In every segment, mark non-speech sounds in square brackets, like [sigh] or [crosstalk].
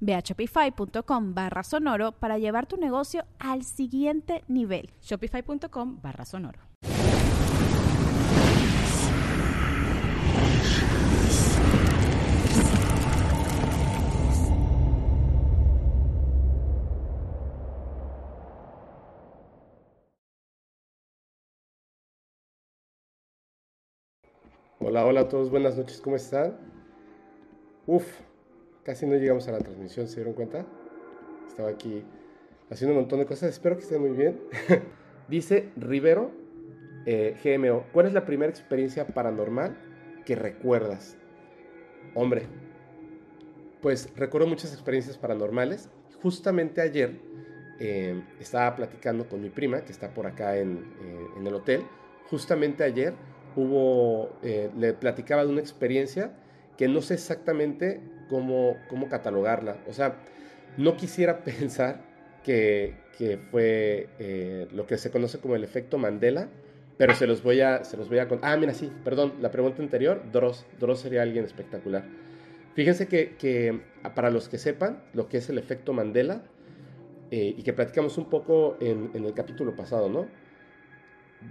Ve a shopify.com barra sonoro para llevar tu negocio al siguiente nivel. Shopify.com barra sonoro. Hola, hola a todos, buenas noches, ¿cómo están? Uf, Casi no llegamos a la transmisión, ¿se dieron cuenta? Estaba aquí haciendo un montón de cosas. Espero que estén muy bien. [laughs] Dice Rivero eh, GMO, ¿cuál es la primera experiencia paranormal que recuerdas? Hombre, pues recuerdo muchas experiencias paranormales. Justamente ayer eh, estaba platicando con mi prima, que está por acá en, eh, en el hotel. Justamente ayer hubo, le platicaba de una experiencia que no sé exactamente cómo, cómo catalogarla. O sea, no quisiera [laughs] pensar que, que fue eh, lo que se conoce como el efecto Mandela, pero se los voy a, se los voy a. Ah, mira, sí, perdón, la pregunta anterior, Dross. Dross sería alguien espectacular. Fíjense que, que para los que sepan lo que es el efecto Mandela, eh, y que platicamos un poco en, en, el capítulo pasado, ¿no?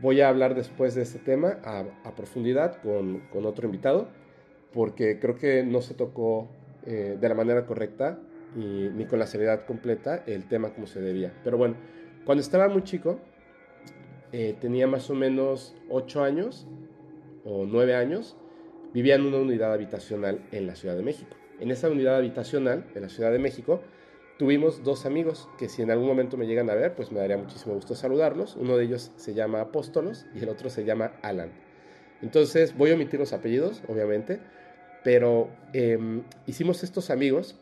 Voy a hablar después de este tema a, a profundidad con, con otro invitado porque creo que no se tocó eh, de la manera correcta y, ni con la seriedad completa el tema como se debía. Pero bueno, cuando estaba muy chico, eh, tenía más o menos 8 años o 9 años, vivía en una unidad habitacional en la Ciudad de México. En esa unidad habitacional en la Ciudad de México tuvimos dos amigos que si en algún momento me llegan a ver, pues me daría muchísimo gusto saludarlos. Uno de ellos se llama Apóstolos y el otro se llama Alan. Entonces voy a omitir los apellidos, obviamente, pero em, hicimos estos amigos.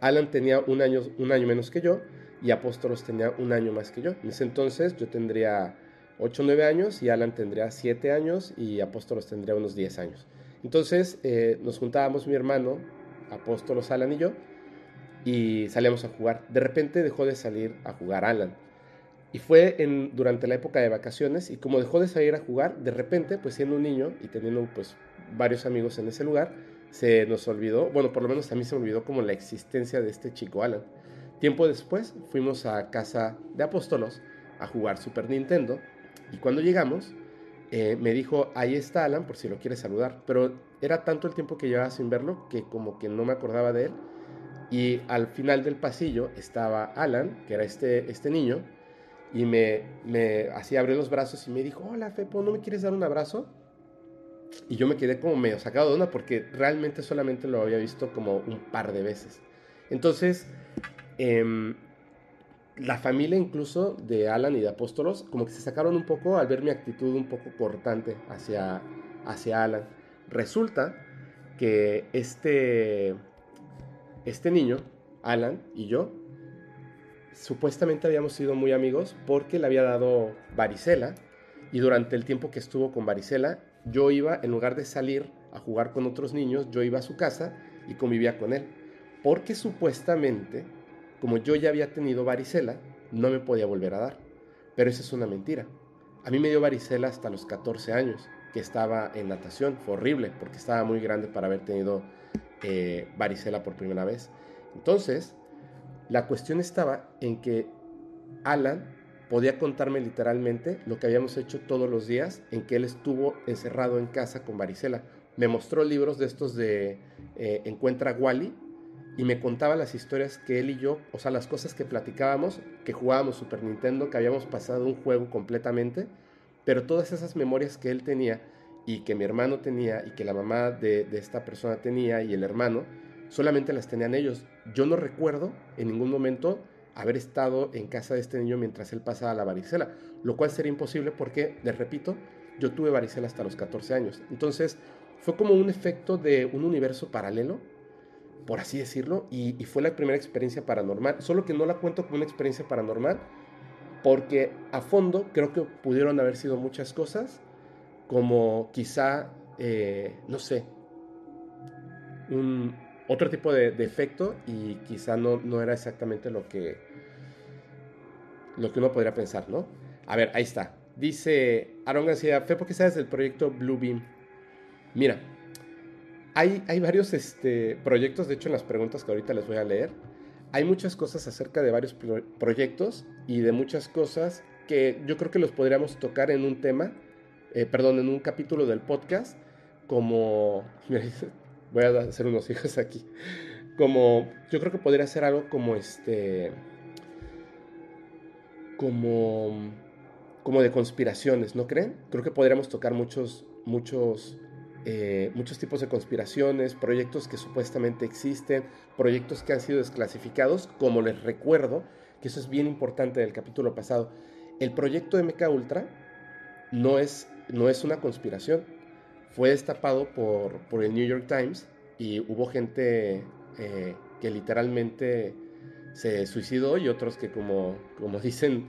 Alan tenía un año, un año menos que yo y Apóstolos tenía un año más que yo. En ese entonces yo tendría 8 o 9 años y Alan tendría 7 años y Apóstolos tendría unos 10 años. Entonces eh, nos juntábamos mi hermano, Apóstolos, Alan y yo, y salíamos a jugar. De repente dejó de salir a jugar Alan y fue en, durante la época de vacaciones y como dejó de salir a jugar, de repente, pues siendo un niño y teniendo pues varios amigos en ese lugar, se nos olvidó, bueno, por lo menos a mí se me olvidó como la existencia de este chico Alan. Tiempo después fuimos a casa de Apóstolos a jugar Super Nintendo y cuando llegamos eh, me dijo, ahí está Alan por si lo quieres saludar, pero era tanto el tiempo que llevaba sin verlo que como que no me acordaba de él y al final del pasillo estaba Alan, que era este, este niño, y me, me así abrió los brazos y me dijo, hola Fepo, ¿no me quieres dar un abrazo? Y yo me quedé como medio sacado de una porque realmente solamente lo había visto como un par de veces. Entonces, em, la familia incluso de Alan y de Apóstolos como que se sacaron un poco al ver mi actitud un poco cortante hacia, hacia Alan. Resulta que este, este niño, Alan y yo, supuestamente habíamos sido muy amigos porque le había dado varicela y durante el tiempo que estuvo con varicela, yo iba, en lugar de salir a jugar con otros niños, yo iba a su casa y convivía con él. Porque supuestamente, como yo ya había tenido varicela, no me podía volver a dar. Pero esa es una mentira. A mí me dio varicela hasta los 14 años, que estaba en natación. Fue horrible porque estaba muy grande para haber tenido eh, varicela por primera vez. Entonces, la cuestión estaba en que Alan podía contarme literalmente lo que habíamos hecho todos los días en que él estuvo encerrado en casa con varicela. Me mostró libros de estos de eh, Encuentra Wally y me contaba las historias que él y yo, o sea, las cosas que platicábamos, que jugábamos Super Nintendo, que habíamos pasado un juego completamente pero todas esas memorias que él tenía y que mi hermano tenía y que la mamá de, de esta persona tenía y el hermano, solamente las tenían ellos. Yo no recuerdo en ningún momento haber estado en casa de este niño mientras él pasaba la varicela, lo cual sería imposible porque, les repito, yo tuve varicela hasta los 14 años. Entonces, fue como un efecto de un universo paralelo, por así decirlo, y, fue la primera experiencia paranormal, solo que no la cuento como una experiencia paranormal, porque a fondo creo que pudieron haber sido muchas cosas, como quizá, eh, no sé, un, otro tipo de, de, efecto y quizá no, no era exactamente lo que, lo que uno podría pensar, ¿no? A ver, ahí está. Dice Aaron García, Fe, ¿por qué sabes del proyecto Bluebeam? Mira, hay, hay varios este, proyectos, de hecho en las preguntas que ahorita les voy a leer, hay muchas cosas acerca de varios pro proyectos y de muchas cosas que yo creo que los podríamos tocar en un tema, eh, perdón, en un capítulo del podcast, como, [laughs] voy a hacer unos hijos aquí, como, yo creo que podría ser algo como este, como, como de conspiraciones, ¿no creen? Creo que podríamos tocar muchos, muchos eh, muchos tipos de conspiraciones, proyectos que supuestamente existen, proyectos que han sido desclasificados, como les recuerdo, que eso es bien importante del capítulo pasado, el proyecto MK Ultra no es, no es una conspiración, fue destapado por, por el New York Times y hubo gente eh, que literalmente se suicidó y otros que como, como [laughs] dicen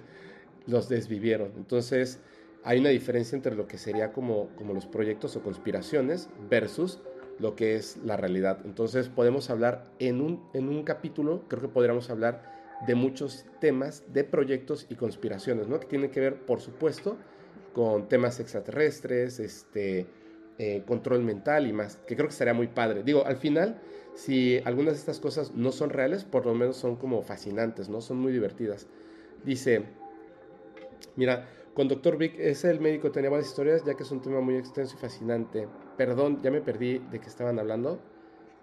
los desvivieron. Entonces, hay una diferencia entre lo que sería como, como los proyectos o conspiraciones versus lo que es la realidad. Entonces podemos hablar en un, en un capítulo, creo que podríamos hablar de muchos temas de proyectos y conspiraciones, ¿no? Que tienen que ver, por supuesto, con temas extraterrestres, este, eh, control mental y más, que creo que estaría muy padre. Digo, al final, si algunas de estas cosas no son reales, por lo menos son como fascinantes, ¿no? Son muy divertidas. Dice, mira, con Dr. Vic es el médico, tenía varias historias, ya que es un tema muy extenso y fascinante. Perdón, ya me perdí de qué estaban hablando,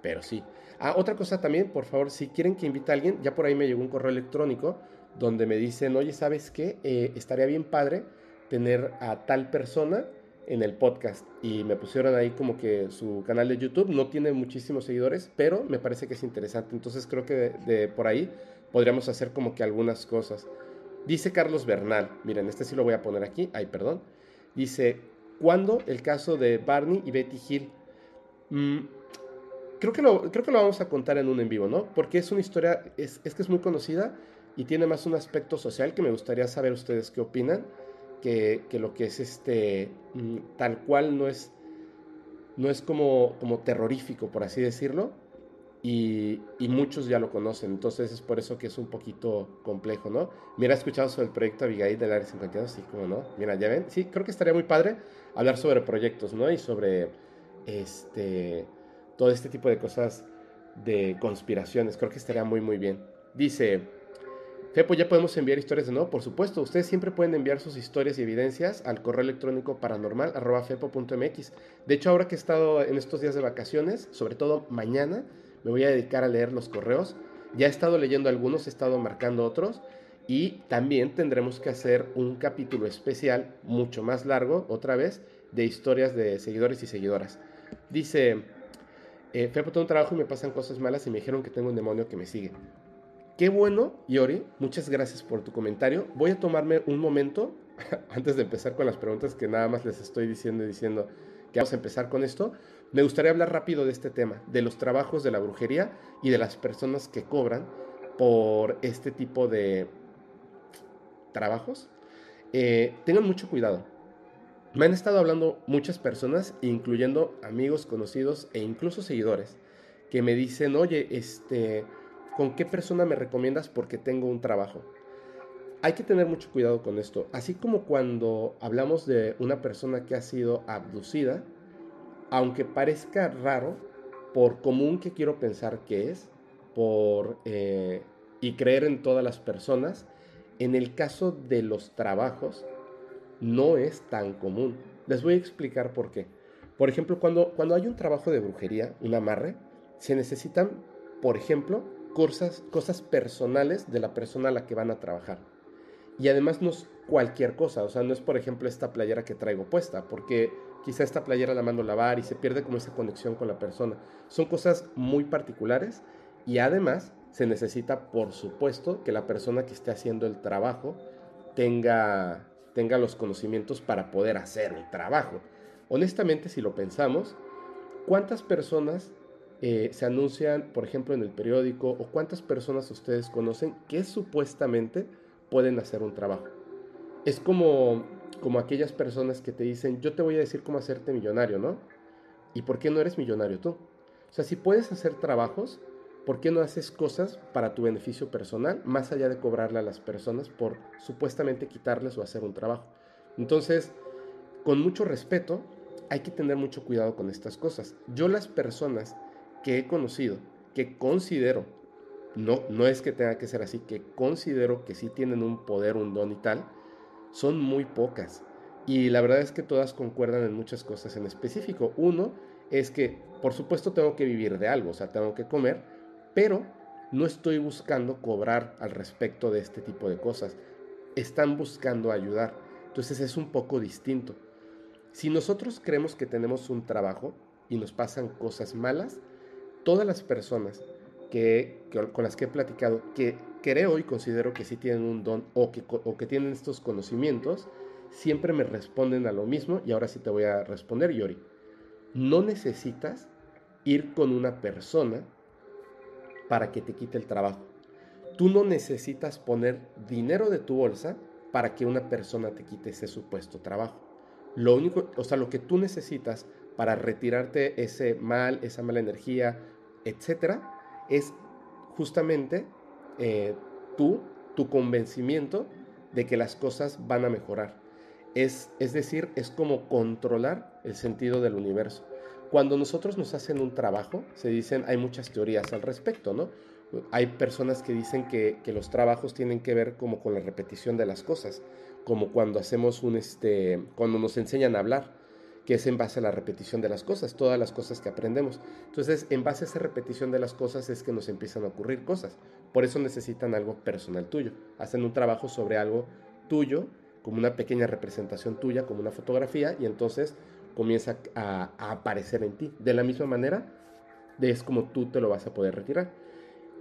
pero sí. Ah, otra cosa también, por favor, si quieren que invite a alguien, ya por ahí me llegó un correo electrónico donde me dicen, oye, ¿sabes qué? Eh, estaría bien padre tener a tal persona en el podcast. Y me pusieron ahí como que su canal de YouTube no tiene muchísimos seguidores, pero me parece que es interesante. Entonces creo que de, por ahí podríamos hacer como que algunas cosas. Dice Carlos Bernal, miren, este sí lo voy a poner aquí, ay, perdón. Dice, ¿cuándo el caso de Barney y Betty Hill? Mm, creo, que lo, creo que lo vamos a contar en un en vivo, ¿no? Porque es una historia, es, es que es muy conocida y tiene más un aspecto social que me gustaría saber ustedes qué opinan, que, lo que es este, mm, tal cual no es, no es como, como terrorífico, por así decirlo, y, y, muchos ya lo conocen, entonces es por eso que es un poquito complejo, ¿no? Mira, he escuchado sobre el proyecto Abigail del Área 52, sí, como no, mira, ya ven, sí, creo que estaría muy padre hablar sobre proyectos, ¿no? Y sobre este, todo este tipo de cosas de conspiraciones, creo que estaría muy, muy bien. Dice, Fepo, ¿ya podemos enviar historias de nuevo? Por supuesto, ustedes siempre pueden enviar sus historias y evidencias al correo electrónico paranormal. De hecho, ahora que he estado en estos días de vacaciones, sobre todo mañana, me voy a dedicar a leer los correos. Ya he estado leyendo algunos, he estado marcando otros y también tendremos que hacer un capítulo especial, mucho más largo, otra vez, de historias de seguidores y seguidoras. Dice, eh, fui a un trabajo y me pasan cosas malas y me dijeron que tengo un demonio que me sigue. Qué bueno, Yori, muchas gracias por tu comentario. Voy a tomarme un momento, [laughs] antes de empezar con las preguntas que nada más les estoy diciendo y diciendo que vamos a empezar con esto, me gustaría hablar rápido de este tema, de los trabajos de la brujería y de las personas que cobran por este tipo de trabajos. Eh, tengan mucho cuidado. Me han estado hablando muchas personas, incluyendo amigos, conocidos e incluso seguidores, que me dicen, oye, este, ¿con qué persona me recomiendas porque tengo un trabajo? Hay que tener mucho cuidado con esto. Así como cuando hablamos de una persona que ha sido abducida, aunque parezca raro, por común que quiero pensar que es, por eh, y creer en todas las personas, en el caso de los trabajos no es tan común. Les voy a explicar por qué. Por ejemplo, cuando, cuando hay un trabajo de brujería, un amarre, se necesitan, por ejemplo, cosas, cosas personales de la persona a la que van a trabajar. Y además nos cualquier cosa, o sea, no es por ejemplo esta playera que traigo puesta, porque quizá esta playera la mando a lavar y se pierde como esa conexión con la persona. Son cosas muy particulares y además se necesita, por supuesto, que la persona que esté haciendo el trabajo tenga, tenga los conocimientos para poder hacer el trabajo. Honestamente, si lo pensamos, ¿cuántas personas eh, se anuncian, por ejemplo, en el periódico o cuántas personas ustedes conocen que supuestamente pueden hacer un trabajo? Es como, como aquellas personas que te dicen, yo te voy a decir cómo hacerte millonario, ¿no? ¿Y por qué no eres millonario tú? O sea, si puedes hacer trabajos, ¿por qué no haces cosas para tu beneficio personal, más allá de cobrarle a las personas por supuestamente quitarles o hacer un trabajo? Entonces, con mucho respeto, hay que tener mucho cuidado con estas cosas. Yo las personas que he conocido, que considero, no, no es que tenga que ser así, que considero que sí tienen un poder, un don y tal, son muy pocas. Y la verdad es que todas concuerdan en muchas cosas en específico. Uno es que, por supuesto, tengo que vivir de algo, o sea, tengo que comer, pero no estoy buscando cobrar al respecto de este tipo de cosas. Están buscando ayudar. Entonces es un poco distinto. Si nosotros creemos que tenemos un trabajo y nos pasan cosas malas, todas las personas que, con las que he platicado, que creo y considero que sí tienen un don o que, o que tienen estos conocimientos, siempre me responden a lo mismo y ahora sí te voy a responder, Yori. No necesitas ir con una persona para que te quite el trabajo. Tú no necesitas poner dinero de tu bolsa para que una persona te quite ese supuesto trabajo. Lo único, o sea, lo que tú necesitas para retirarte ese mal, esa mala energía, etcétera, es justamente eh, tú, tu convencimiento de que las cosas van a mejorar. Es, es decir, es como controlar el sentido del universo. Cuando nosotros nos hacen un trabajo, se dicen, hay muchas teorías al respecto, ¿no? Hay personas que dicen que, que los trabajos tienen que ver como con la repetición de las cosas como cuando hacemos un, este, cuando nos enseñan a hablar, que es en base a la repetición de las cosas, todas las cosas que aprendemos. Entonces, en base a esa repetición de las cosas es que nos empiezan a ocurrir cosas. Por eso necesitan algo personal tuyo. Hacen un trabajo sobre algo tuyo, como una pequeña representación tuya, como una fotografía, y entonces comienza a, aparecer en ti. De la misma manera, es como tú te lo vas a poder retirar.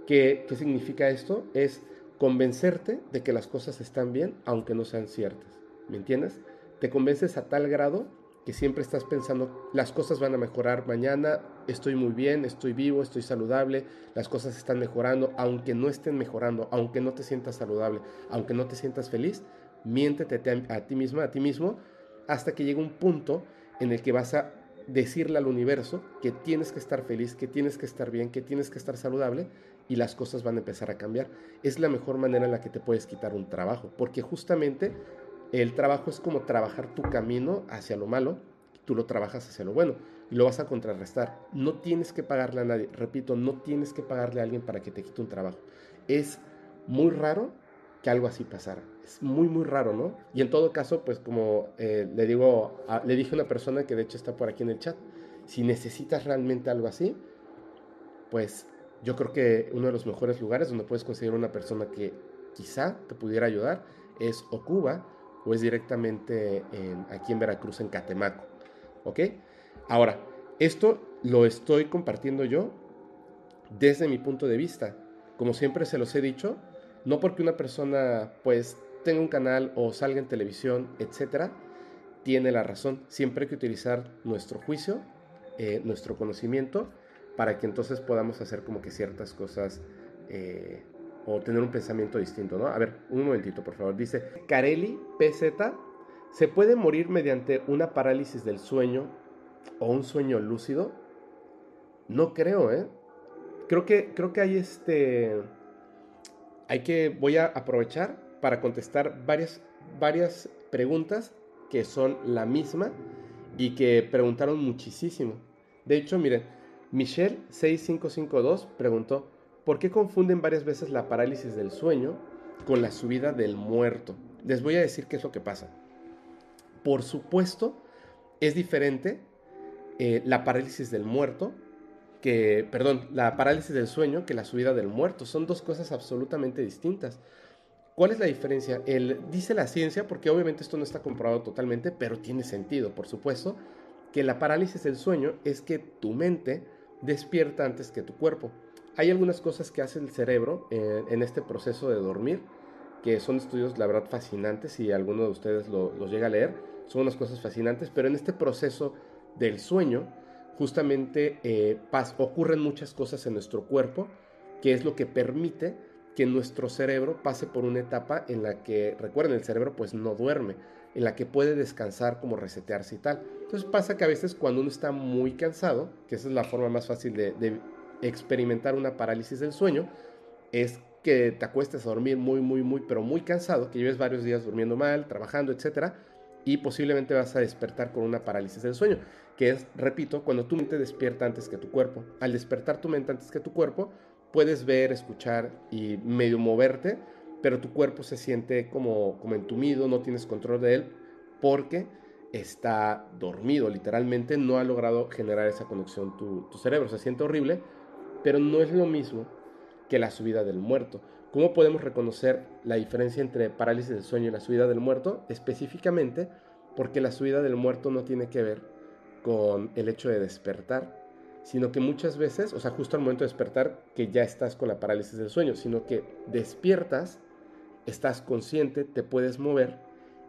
¿Qué, qué significa esto? Es convencerte de que las cosas están bien aunque no sean ciertas. ¿Me entiendes? Te convences a tal grado que siempre estás pensando, las cosas van a mejorar mañana, estoy muy bien, estoy vivo, estoy saludable, las cosas están mejorando, aunque no estén mejorando, aunque no te sientas saludable, aunque no te sientas feliz, miéntete a ti misma, a ti mismo, hasta que llegue un punto en el que vas a decirle al universo que tienes que estar feliz, que tienes que estar bien, que tienes que estar saludable y las cosas van a empezar a cambiar. Es la mejor manera en la que te puedes quitar un trabajo, porque justamente el trabajo es como trabajar tu camino hacia lo malo, tú lo trabajas hacia lo bueno y lo vas a contrarrestar. No tienes que pagarle a nadie, repito, no tienes que pagarle a alguien para que te quite un trabajo. Es muy raro que algo así pasara. Es muy, muy raro, ¿no? Y en todo caso, pues como eh, le digo, le dije a una persona que de hecho está por aquí en el chat, si necesitas realmente algo así, pues yo creo que uno de los mejores lugares donde puedes conseguir una persona que quizá te pudiera ayudar es o Cuba o es directamente aquí en Veracruz, en Catemaco. ¿Ok? Ahora, esto lo estoy compartiendo yo desde mi punto de vista. Como siempre se los he dicho, no porque una persona pues tenga un canal o salga en televisión, etcétera, tiene la razón. Siempre hay que utilizar nuestro juicio, eh, nuestro conocimiento para que entonces podamos hacer como que ciertas cosas eh, o tener un pensamiento distinto, ¿no? A ver, un momentito, por favor. Dice, Carelli PZ, ¿se puede morir mediante una parálisis del sueño o un sueño lúcido? No creo, ¿eh? Creo que, creo que hay este... Hay que, voy a aprovechar para contestar varias, varias preguntas que son la misma y que preguntaron muchísimo. De hecho, miren, Michelle6552 preguntó, ¿por qué confunden varias veces la parálisis del sueño con la subida del muerto? Les voy a decir qué es lo que pasa. Por supuesto, es diferente eh, la parálisis del muerto que, perdón, la parálisis del sueño que la subida del muerto. Son dos cosas absolutamente distintas. ¿Cuál es la diferencia? El, dice la ciencia, porque obviamente esto no está comprobado totalmente, pero tiene sentido, por supuesto, que la parálisis del sueño es que tu mente despierta antes que tu cuerpo. Hay algunas cosas que hace el cerebro en, este proceso de dormir, que son estudios, la verdad, fascinantes, si alguno de ustedes los llega a leer, son unas cosas fascinantes, pero en este proceso del sueño, justamente eh, ocurren muchas cosas en nuestro cuerpo, que es lo que permite que nuestro cerebro pase por una etapa en la que, recuerden, el cerebro pues no duerme, en la que puede descansar como resetearse y tal. Entonces pasa que a veces cuando uno está muy cansado, que esa es la forma más fácil de experimentar una parálisis del sueño, es que te acuestes a dormir muy, muy, muy, pero muy cansado, que lleves varios días durmiendo mal, trabajando, etcétera, y posiblemente vas a despertar con una parálisis del sueño, que es, repito, cuando tu mente despierta antes que tu cuerpo. Al despertar tu mente antes que tu cuerpo, puedes ver, escuchar y medio moverte, pero tu cuerpo se siente como, como entumido, no tienes control de él, porque está dormido, literalmente no ha logrado generar esa conexión tu, tu cerebro, se siente horrible, pero no es lo mismo que la subida del muerto. ¿Cómo podemos reconocer la diferencia entre parálisis del sueño y la subida del muerto? Específicamente porque la subida del muerto no tiene que ver con el hecho de despertar, sino que muchas veces, o sea, justo al momento de despertar, que ya estás con la parálisis del sueño, sino que despiertas, estás consciente, te puedes mover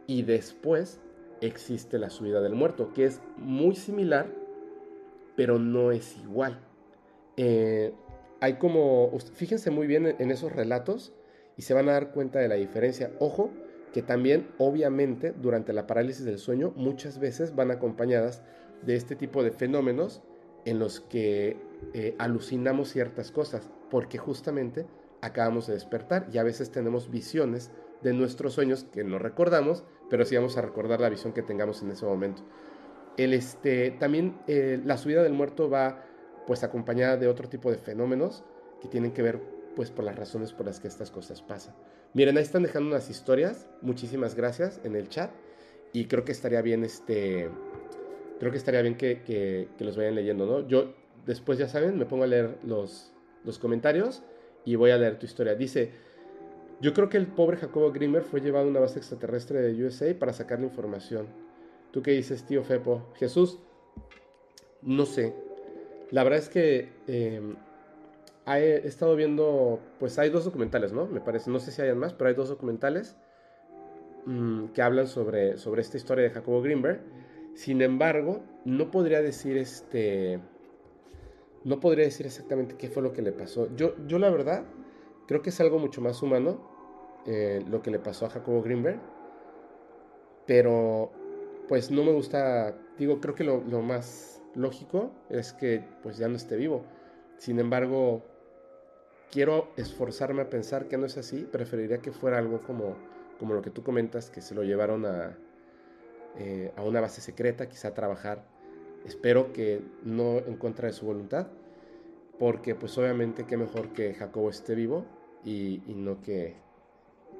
y después existe la subida del muerto, que es muy similar, pero no es igual. Eh, hay como, fíjense muy bien en esos relatos y se van a dar cuenta de la diferencia. Ojo, que también obviamente durante la parálisis del sueño muchas veces van acompañadas de este tipo de fenómenos en los que eh, alucinamos ciertas cosas, porque justamente acabamos de despertar y a veces tenemos visiones de nuestros sueños que no recordamos, pero sí vamos a recordar la visión que tengamos en ese momento. El, este, también eh, la subida del muerto va pues acompañada de otro tipo de fenómenos que tienen que ver pues por las razones por las que estas cosas pasan. Miren, ahí están dejando unas historias, muchísimas gracias en el chat y creo que estaría bien este, creo que estaría bien que, que, los vayan leyendo, ¿no? Yo después ya saben, me pongo a leer los, los comentarios y voy a leer tu historia. Dice, yo creo que el pobre Jacobo Grimmer fue llevado a una base extraterrestre de USA para sacar la información. ¿Tú qué dices, tío Fepo? Jesús, no sé, la verdad es que em, he estado viendo, pues hay dos documentales, ¿no? Me parece, no sé si hayan más, pero hay dos documentales mm, que hablan sobre, sobre esta historia de Jacobo Greenberg. Sin embargo, no podría decir este, no podría decir exactamente qué fue lo que le pasó. Yo, yo la verdad, creo que es algo mucho más humano eh, lo que le pasó a Jacobo Greenberg, pero pues no me gusta, digo, creo que lo, lo más lógico es que pues ya no esté vivo. Sin embargo, quiero esforzarme a pensar que no es así. Preferiría que fuera algo como, como lo que tú comentas, que se lo llevaron a, eh, a una base secreta, quizá a trabajar. Espero que no en contra de su voluntad, porque pues obviamente qué mejor que Jacobo esté vivo y, y no que,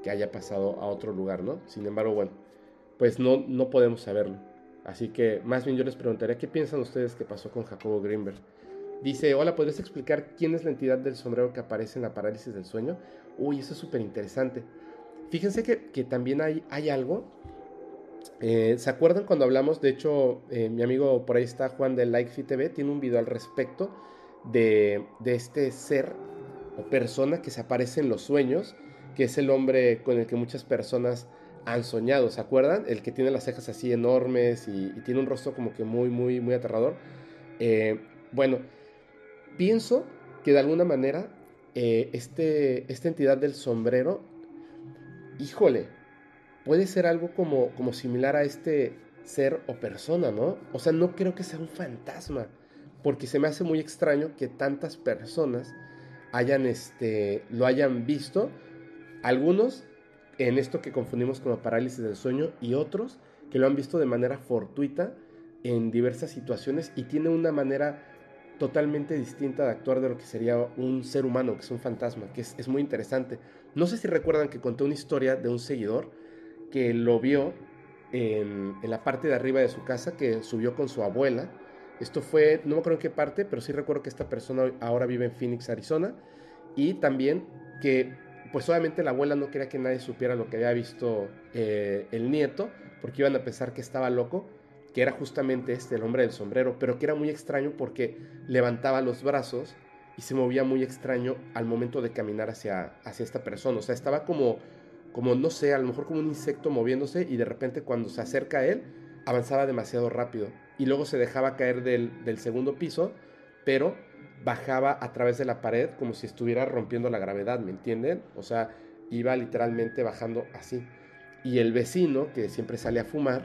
que, haya pasado a otro lugar, ¿no? Sin embargo, bueno, pues no, no podemos saberlo. Así que más bien yo les preguntaría qué piensan ustedes que pasó con Jacobo Greenberg. Dice, hola, ¿podrías explicar quién es la entidad del sombrero que aparece en la parálisis del sueño? Uy, eso es súper interesante. Fíjense que, también hay, hay algo. Eh, ¿Se acuerdan cuando hablamos? De hecho, eh, mi amigo por ahí está, Juan de LikeFit TV, tiene un video al respecto de, de este ser o persona que se aparece en los sueños, que es el hombre con el que muchas personas han soñado, ¿se acuerdan? El que tiene las cejas así enormes y, tiene un rostro como que muy, muy, muy aterrador. Eh, bueno, pienso que de alguna manera eh, este, esta entidad del sombrero, híjole, puede ser algo como, como similar a este ser o persona, ¿no? O sea, no creo que sea un fantasma, porque se me hace muy extraño que tantas personas hayan, este, lo hayan visto. Algunos en esto que confundimos como parálisis del sueño y otros que lo han visto de manera fortuita en diversas situaciones y tiene una manera totalmente distinta de actuar de lo que sería un ser humano, que es un fantasma, que es, muy interesante. No sé si recuerdan que conté una historia de un seguidor que lo vio en, en, la parte de arriba de su casa, que subió con su abuela. Esto fue, no me acuerdo en qué parte, pero sí recuerdo que esta persona ahora vive en Phoenix, Arizona, y también que pues obviamente la abuela no quería que nadie supiera lo que había visto eh, el nieto, porque iban a pensar que estaba loco, que era justamente este, el hombre del sombrero, pero que era muy extraño porque levantaba los brazos y se movía muy extraño al momento de caminar hacia, hacia esta persona. O sea, estaba como, como, no sé, a lo mejor como un insecto moviéndose y de repente cuando se acerca a él, avanzaba demasiado rápido. Y luego se dejaba caer del, del segundo piso, pero bajaba a través de la pared como si estuviera rompiendo la gravedad, ¿me entienden? O sea, iba literalmente bajando así. Y el vecino, que siempre sale a fumar,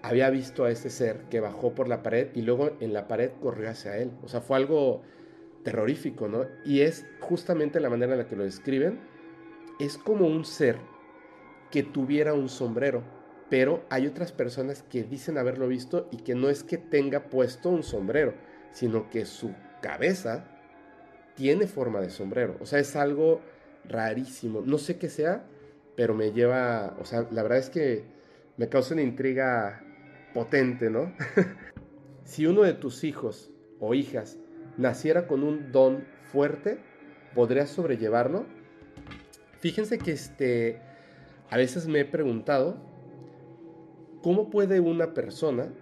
había visto a este ser que bajó por la pared y luego en la pared corrió hacia él. O sea, fue algo terrorífico, ¿no? Y es justamente la manera en la que lo describen. Es como un ser que tuviera un sombrero, pero hay otras personas que dicen haberlo visto y que no es que tenga puesto un sombrero, sino que su cabeza tiene forma de sombrero. O sea, es algo rarísimo. No sé qué sea, pero me lleva, o sea, la verdad es que me causa una intriga potente, ¿no? [laughs] si uno de tus hijos o hijas naciera con un don fuerte, ¿podrías sobrellevarlo? Fíjense que este, a veces me he preguntado, ¿cómo puede una persona,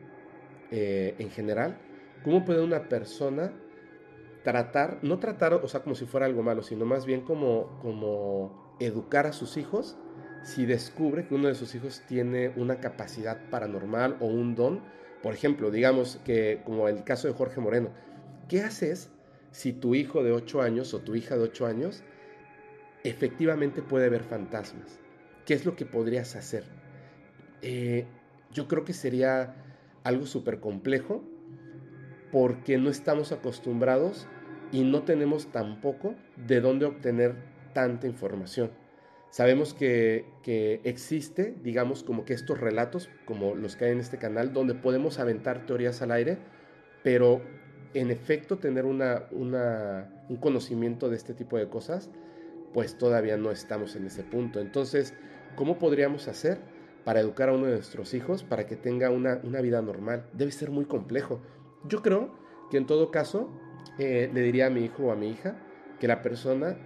eh, en general, cómo puede una persona tratar, no tratar, o sea, como si fuera algo malo, sino más bien como, como educar a sus hijos si descubre que uno de sus hijos tiene una capacidad paranormal o un don. Por ejemplo, digamos que como el caso de Jorge Moreno, ¿qué haces si tu hijo de 8 años o tu hija de 8 años efectivamente puede ver fantasmas? ¿Qué es lo que podrías hacer? Eh, yo creo que sería algo súper complejo porque no estamos acostumbrados y no tenemos tampoco de dónde obtener tanta información. Sabemos que, existe, digamos, como que estos relatos, como los que hay en este canal, donde podemos aventar teorías al aire, pero en efecto tener una, un conocimiento de este tipo de cosas, pues todavía no estamos en ese punto. Entonces, ¿cómo podríamos hacer para educar a uno de nuestros hijos para que tenga una, una vida normal? Debe ser muy complejo. Yo creo que en todo caso eh, le diría a mi hijo o a mi hija que la persona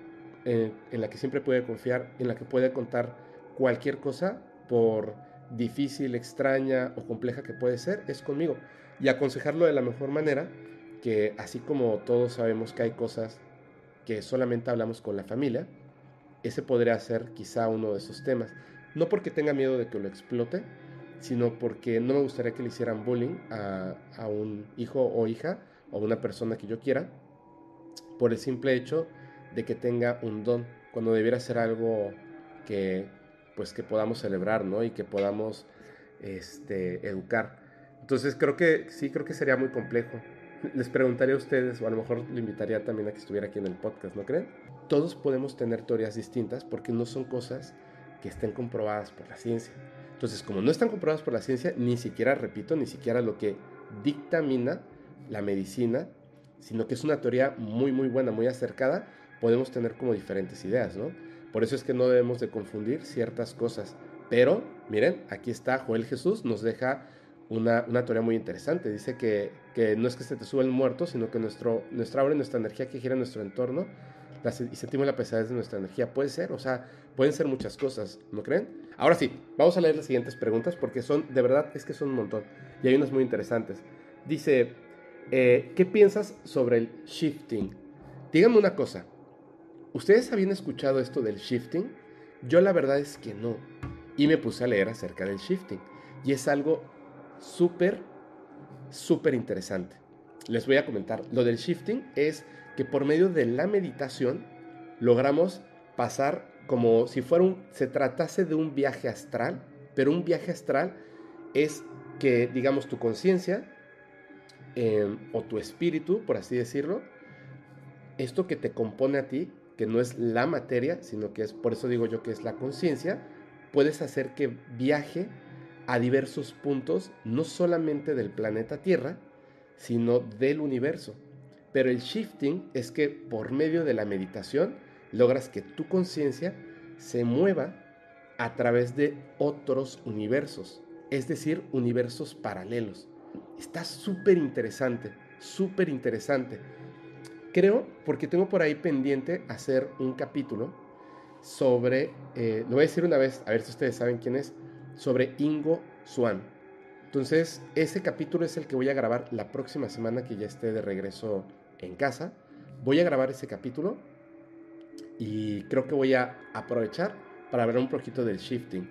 eh, en la que siempre puede confiar, en la que puede contar cualquier cosa, por difícil, extraña o compleja que puede ser, es conmigo. Y aconsejarlo de la mejor manera, que así como todos sabemos que hay cosas que solamente hablamos con la familia, ese podría ser quizá uno de esos temas. No porque tenga miedo de que lo explote, sino porque no me gustaría que le hicieran bullying a, a un hijo o hija o una persona que yo quiera por el simple hecho de que tenga un don, cuando debiera ser algo que pues que podamos celebrar, ¿no? Y que podamos este, educar. Entonces creo que sí, creo que sería muy complejo. Les preguntaría a ustedes, o a lo mejor le invitaría también a que estuviera aquí en el podcast, ¿no creen? Todos podemos tener teorías distintas porque no son cosas que estén comprobadas por la ciencia. Entonces, como no están comprobadas por la ciencia, ni siquiera, repito, ni siquiera lo que dictamina la medicina, sino que es una teoría muy, muy buena, muy acercada, podemos tener como diferentes ideas, ¿no? Por eso es que no debemos de confundir ciertas cosas. Pero, miren, aquí está Joel Jesús, nos deja una, una teoría muy interesante. Dice que, que, no es que se te suba el muerto, sino que nuestro, nuestra obra y nuestra energía que gira en nuestro entorno y sentimos la pesadez de nuestra energía. Puede ser, o sea, pueden ser muchas cosas, ¿no creen? Ahora sí, vamos a leer las siguientes preguntas porque son, de verdad, es que son un montón. Y hay unas muy interesantes. Dice, eh, ¿qué piensas sobre el shifting? Dígame una cosa, ¿Ustedes habían escuchado esto del shifting? Yo la verdad es que no. Y me puse a leer acerca del shifting. Y es algo súper, súper interesante. Les voy a comentar. Lo del shifting es que por medio de la meditación logramos pasar como si fuera un, se tratase de un viaje astral, pero un viaje astral es que, digamos, tu conciencia em, o tu espíritu, por así decirlo, esto que te compone a ti, que no es la materia, sino que es, por eso digo yo que es la conciencia, puedes hacer que viaje a diversos puntos, no solamente del planeta Tierra, sino del universo. Pero el shifting es que por medio de la meditación logras que tu conciencia se mueva a través de otros universos, es decir, universos paralelos. Está súper interesante, súper interesante. Creo, porque tengo por ahí pendiente hacer un capítulo sobre, eh, lo voy a decir una vez, a ver si ustedes saben quién es, sobre Ingo Swan. Entonces, ese capítulo es el que voy a grabar la próxima semana que ya esté de regreso en casa. Voy a grabar ese capítulo y creo que voy a aprovechar para ver un poquito del shifting.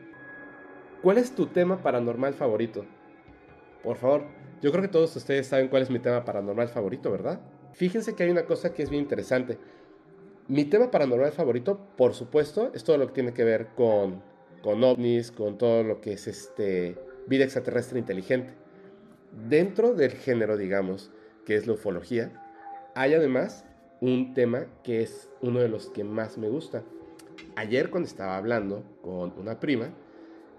¿Cuál es tu tema paranormal favorito? Por favor, yo creo que todos ustedes saben cuál es mi tema paranormal favorito, ¿verdad? Fíjense que hay una cosa que es bien interesante. Mi tema paranormal favorito, por supuesto, es todo lo que tiene que ver con, con ovnis, con todo lo que es este, vida extraterrestre inteligente. Dentro del género, digamos, que es la ufología, hay además un tema que es uno de los que más me gusta. Ayer cuando estaba hablando con una prima,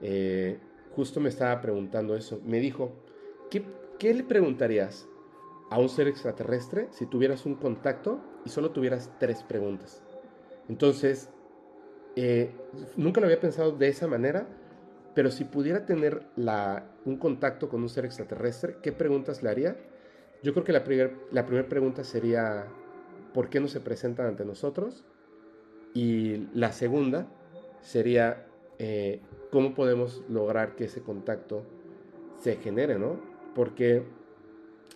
eh, justo me estaba preguntando eso. Me dijo, ¿qué, ¿qué le preguntarías a un ser extraterrestre si tuvieras un contacto y solo tuvieras tres preguntas? Entonces, eh, nunca lo había pensado de esa manera, pero si pudiera tener un contacto con un ser extraterrestre, ¿qué preguntas le haría? Yo creo que la, la primera pregunta sería, ¿por qué no se presentan ante nosotros? Y la segunda sería, eh, ¿cómo podemos lograr que ese contacto se genere, no? Porque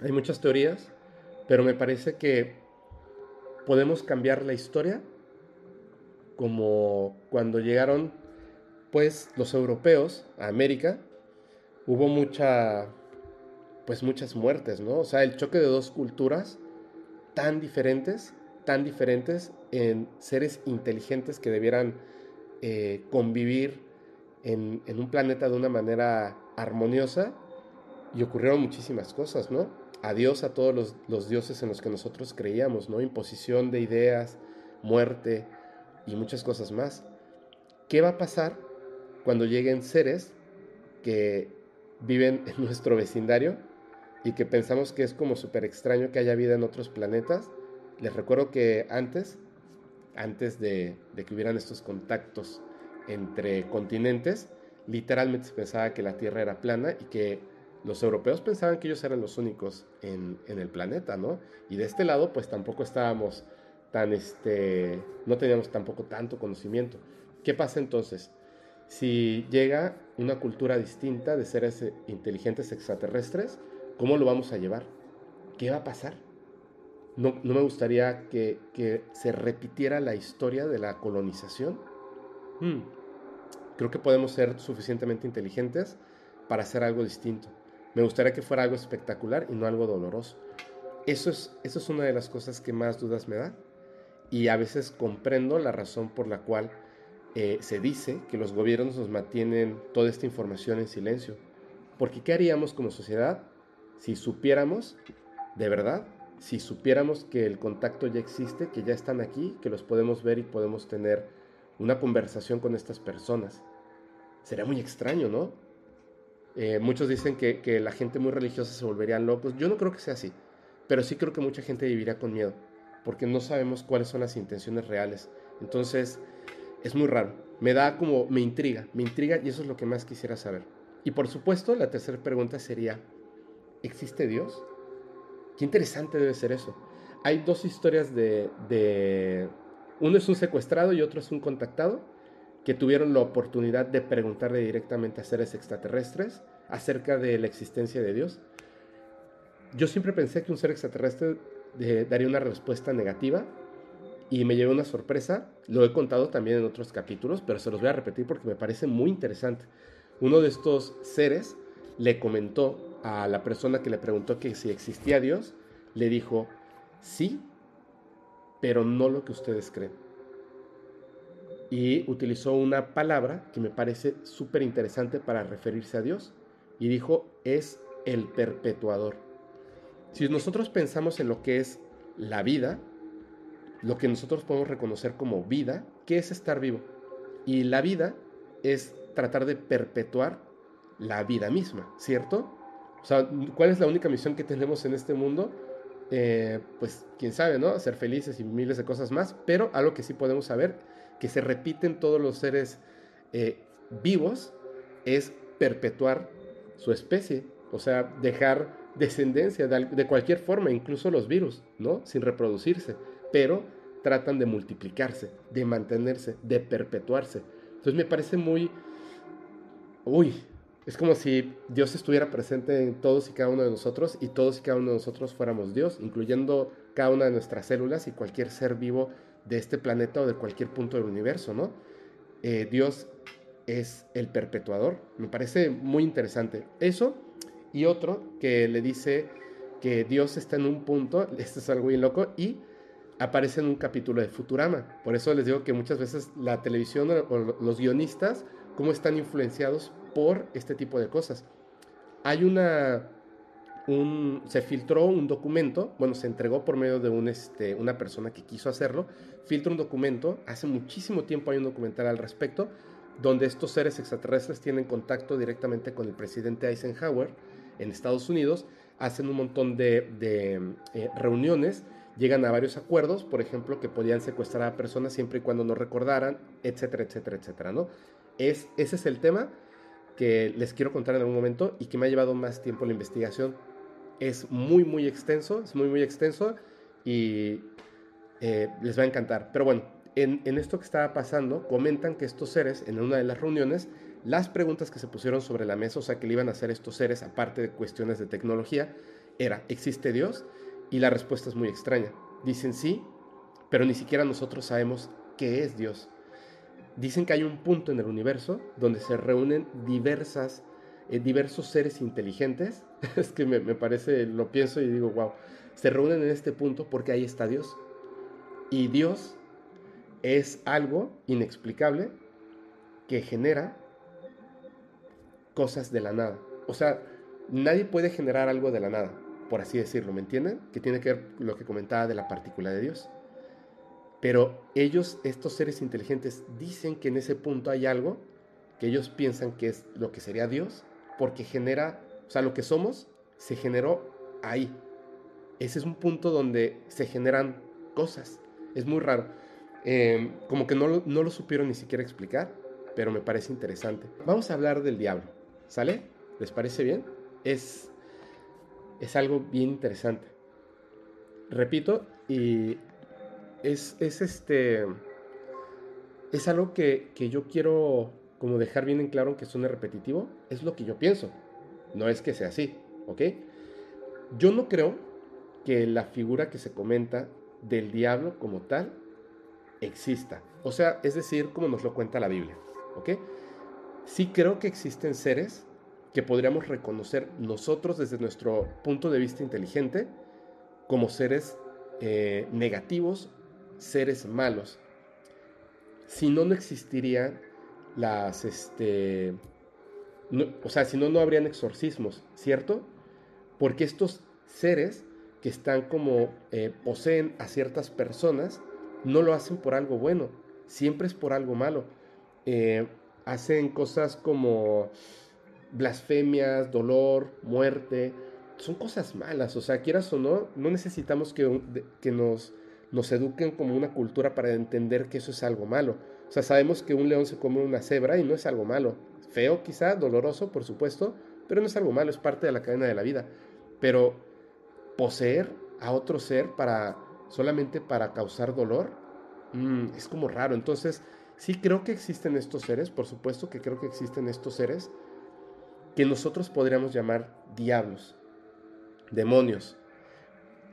hay muchas teorías, pero me parece que podemos cambiar la historia como cuando llegaron pues los europeos a América, hubo mucha pues muchas muertes, ¿no? O sea, el choque de dos culturas tan diferentes, tan diferentes en seres inteligentes que debieran eh, convivir en, un planeta de una manera armoniosa y ocurrieron muchísimas cosas, ¿no? Adiós a todos los, los dioses en los que nosotros creíamos, ¿no? Imposición de ideas, muerte y muchas cosas más. ¿Qué va a pasar cuando lleguen seres que viven en nuestro vecindario y que pensamos que es como súper extraño que haya vida en otros planetas. Les recuerdo que antes, antes de, que hubieran estos contactos entre continentes, literalmente se pensaba que la Tierra era plana y que los europeos pensaban que ellos eran los únicos en, en, el planeta, ¿no? Y de este lado, pues tampoco estábamos tan, este, no teníamos tampoco tanto conocimiento. ¿Qué pasa entonces? Si llega una cultura distinta de seres inteligentes extraterrestres, ¿Cómo lo vamos a llevar? ¿Qué va a pasar? No, me gustaría que, se repitiera la historia de la colonización. Hmm. Creo que podemos ser suficientemente inteligentes para hacer algo distinto. Me gustaría que fuera algo espectacular y no algo doloroso. Eso es, eso es una de las cosas que más dudas me da. Y a veces comprendo la razón por la cual eh, se dice que los gobiernos nos mantienen toda esta información en silencio. Porque ¿qué haríamos como sociedad si supiéramos, de verdad, si supiéramos que el contacto ya existe, que ya están aquí, que los podemos ver y podemos tener una conversación con estas personas. Sería muy extraño, ¿no? Eh, muchos dicen que, la gente muy religiosa se volverían locos. Yo no creo que sea así, pero sí creo que mucha gente viviría con miedo, porque no sabemos cuáles son las intenciones reales. Entonces, es muy raro. Me da como, me intriga, me intriga y eso es lo que más quisiera saber. Y por supuesto, la tercera pregunta sería, ¿existe Dios? Qué interesante debe ser eso. Hay dos historias de, Uno es un secuestrado y otro es un contactado que tuvieron la oportunidad de preguntarle directamente a seres extraterrestres acerca de la existencia de Dios. Yo siempre pensé que un ser extraterrestre eh, daría una respuesta negativa y me llevé una sorpresa. Lo he contado también en otros capítulos, pero se los voy a repetir porque me parece muy interesante. Uno de estos seres le comentó a la persona que le preguntó que si existía Dios, le dijo, sí, pero no lo que ustedes creen. Y utilizó una palabra que me parece súper interesante para referirse a Dios. Y dijo, es el perpetuador. Si nosotros pensamos en lo que es la vida, lo que nosotros podemos reconocer como vida, ¿qué es estar vivo? Y la vida es tratar de perpetuar la vida misma, ¿cierto? O sea, ¿cuál es la única misión que tenemos en este mundo? Eh, pues quién sabe, ¿no? Ser felices y miles de cosas más, pero algo que sí podemos saber, que se repiten todos los seres eh, vivos, es perpetuar su especie, o sea, dejar descendencia de, de, cualquier forma, incluso los virus, ¿no? Sin reproducirse, pero tratan de multiplicarse, de mantenerse, de perpetuarse. Entonces me parece muy... Uy, es como si Dios estuviera presente en todos y cada uno de nosotros y todos y cada uno de nosotros fuéramos Dios, incluyendo cada una de nuestras células y cualquier ser vivo de este planeta o de cualquier punto del universo, ¿no? Eh, Dios es el perpetuador. Me parece muy interesante. Eso y otro que le dice que Dios está en un punto, [laughs] esto es algo bien loco, y aparece en un capítulo de Futurama. Por eso les digo que muchas veces la televisión o los guionistas, cómo están influenciados por este tipo de cosas. Hay una... Un, se filtró un documento, bueno, se entregó por medio de un, este, una persona que quiso hacerlo, filtra un documento, hace muchísimo tiempo hay un documental al respecto, donde estos seres extraterrestres tienen contacto directamente con el presidente Eisenhower en Estados Unidos, hacen un montón de, eh, reuniones, llegan a varios acuerdos, por ejemplo, que podían secuestrar a personas siempre y cuando no recordaran, etcétera, etcétera, etcétera, ¿no? Es, ese es el tema que les quiero contar en algún momento y que me ha llevado más tiempo la investigación. Es muy, muy extenso, es muy, muy extenso y eh, les va a encantar. Pero bueno, en, en, esto que estaba pasando, comentan que estos seres, en una de las reuniones, las preguntas que se pusieron sobre la mesa, o sea, que le iban a hacer estos seres, aparte de cuestiones de tecnología, era, ¿existe Dios? Y la respuesta es muy extraña. Dicen sí, pero ni siquiera nosotros sabemos qué es Dios dicen que hay un punto en el universo donde se reúnen diversas, eh, diversos seres inteligentes. [laughs] es que me, parece, lo pienso y digo, wow, se reúnen en este punto porque ahí está Dios. Y Dios es algo inexplicable que genera cosas de la nada. O sea, nadie puede generar algo de la nada, por así decirlo, ¿me entienden? Que tiene que ver lo que comentaba de la partícula de Dios. Pero ellos, estos seres inteligentes, dicen que en ese punto hay algo que ellos piensan que es lo que sería Dios, porque genera, o sea, lo que somos se generó ahí. Ese es un punto donde se generan cosas. Es muy raro. Em, como que no, no lo supieron ni siquiera explicar, pero me parece interesante. Vamos a hablar del diablo, ¿sale? ¿Les parece bien? Es, es algo bien interesante. Repito, y es, este, es algo que, yo quiero como dejar bien en claro que suene repetitivo, es lo que yo pienso, no es que sea así, ¿ok? Yo no creo que la figura que se comenta del diablo como tal exista, o sea, es decir, como nos lo cuenta la Biblia, ¿ok? Sí creo que existen seres que podríamos reconocer nosotros desde nuestro punto de vista inteligente como seres eh, negativos seres malos. Si no, no existirían las, este, o sea, si no, no habrían exorcismos, ¿cierto? Porque estos seres que están como eh, poseen a ciertas personas, no lo hacen por algo bueno, siempre es por algo malo. Eh, hacen cosas como blasfemias, dolor, muerte, son cosas malas, o sea, quieras o no, no necesitamos que, que nos nos eduquen como una cultura para entender que eso es algo malo. O sea, sabemos que un león se come una cebra y no es algo malo. Feo quizá, doloroso, por supuesto, pero no es algo malo, es parte de la cadena de la vida. Pero poseer a otro ser para solamente para causar dolor mm, es como raro. Entonces, sí creo que existen estos seres, por supuesto que creo que existen estos seres que nosotros podríamos llamar diablos, demonios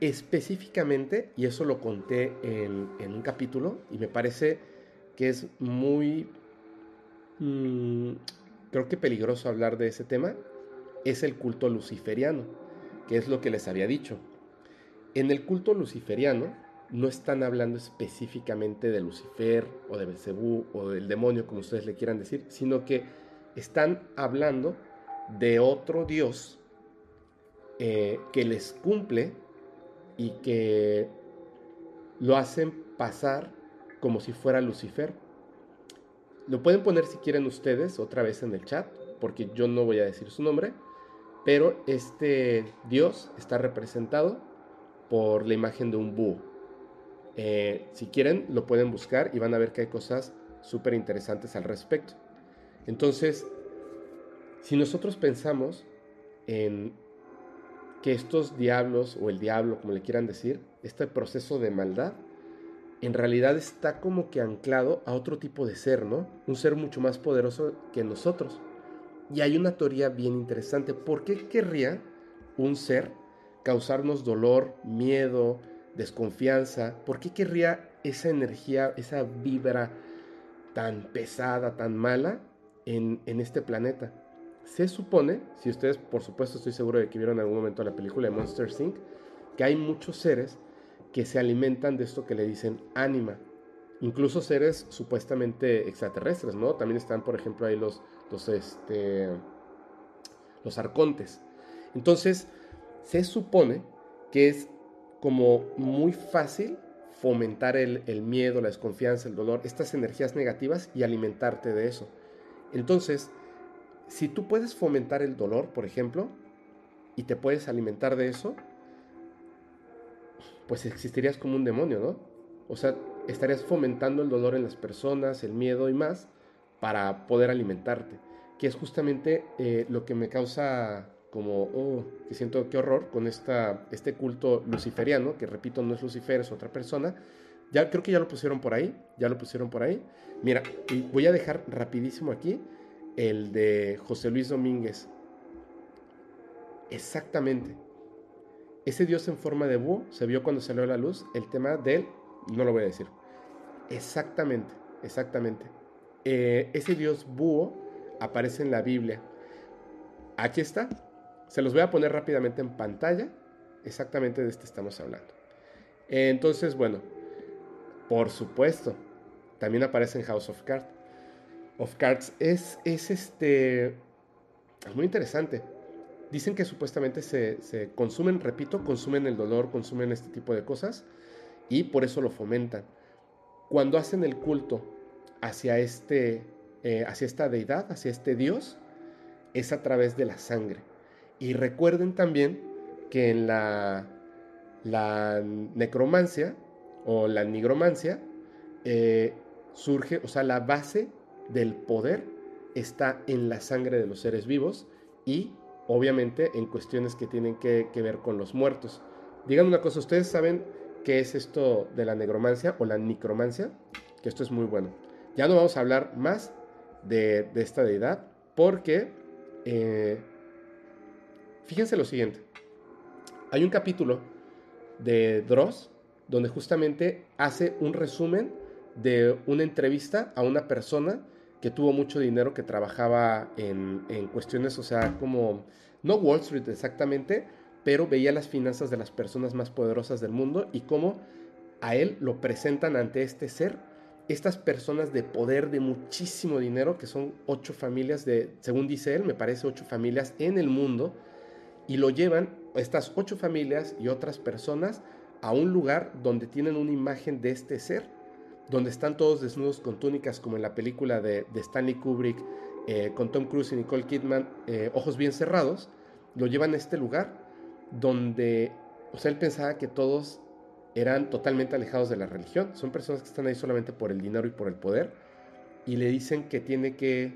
específicamente, y eso lo conté en, un capítulo, y me parece que es muy, mm, creo que peligroso hablar de ese tema, es el culto luciferiano, que es lo que les había dicho. En el culto luciferiano no están hablando específicamente de Lucifer o de Belcebú o del demonio, como ustedes le quieran decir, sino que están hablando de otro Dios eh, que les cumple y que lo hacen pasar como si fuera Lucifer. Lo pueden poner si quieren ustedes otra vez en el chat, porque yo no voy a decir su nombre, pero este dios está representado por la imagen de un búho. Eh, si quieren, lo pueden buscar y van a ver que hay cosas súper interesantes al respecto. Entonces, si nosotros pensamos en que estos diablos o el diablo, como le quieran decir, este proceso de maldad, en realidad está como que anclado a otro tipo de ser, ¿no? Un ser mucho más poderoso que nosotros. Y hay una teoría bien interesante. ¿Por qué querría un ser causarnos dolor, miedo, desconfianza? ¿Por qué querría esa energía, esa vibra tan pesada, tan mala en, en este planeta? Se supone, si ustedes por supuesto estoy seguro de que vieron en algún momento la película de Monster Inc., que hay muchos seres que se alimentan de esto que le dicen ánima. Incluso seres supuestamente extraterrestres, ¿no? También están, por ejemplo, ahí los, los, este, los arcontes. Entonces, se supone que es como muy fácil fomentar el, el, miedo, la desconfianza, el dolor, estas energías negativas y alimentarte de eso. Entonces, si tú puedes fomentar el dolor, por ejemplo, y te puedes alimentar de eso, pues existirías como un demonio, ¿no? O sea, estarías fomentando el dolor en las personas, el miedo y más, para poder alimentarte, que es justamente eh, lo que me causa como, oh, que siento qué horror con esta, este culto luciferiano, que repito, no es Lucifer, es otra persona. Ya creo que ya lo pusieron por ahí, ya lo pusieron por ahí. Mira, voy a dejar rapidísimo aquí el de José Luis Domínguez. Exactamente. Ese dios en forma de búho se vio cuando salió a la luz el tema del, no lo voy a decir. Exactamente, exactamente. Eh, ese dios búho aparece en la Biblia. Aquí está. Se los voy a poner rápidamente en pantalla. Exactamente de este estamos hablando. entonces, bueno, por supuesto, también aparece en House of Cards. Of Cards es, es este, muy interesante. Dicen que supuestamente se, consumen, repito, consumen el dolor, consumen este tipo de cosas y por eso lo fomentan. Cuando hacen el culto hacia, este, eh, hacia esta deidad, hacia este Dios, es a través de la sangre. Y recuerden también que en la, la necromancia o la nigromancia eh, surge, o sea, la base del poder está en la sangre de los seres vivos y obviamente en cuestiones que tienen que, ver con los muertos. Díganme una cosa, ¿ustedes saben qué es esto de la negromancia o la necromancia? Que esto es muy bueno. Ya no vamos a hablar más de, esta deidad porque, eh, fíjense lo siguiente, hay un capítulo de Dross donde justamente hace un resumen de una entrevista a una persona que tuvo mucho dinero, que trabajaba en, en cuestiones, o sea, como, no Wall Street exactamente, pero veía las finanzas de las personas más poderosas del mundo y cómo a él lo presentan ante este ser, estas personas de poder, de muchísimo dinero, que son ocho familias de, según dice él, me parece ocho familias en el mundo, y lo llevan, estas ocho familias y otras personas, a un lugar donde tienen una imagen de este ser donde están todos desnudos con túnicas como en la película de, Stanley Kubrick, eh, con Tom Cruise y Nicole Kidman, eh, ojos bien cerrados, lo llevan a este lugar donde, o sea, él pensaba que todos eran totalmente alejados de la religión, son personas que están ahí solamente por el dinero y por el poder, y le dicen que tiene que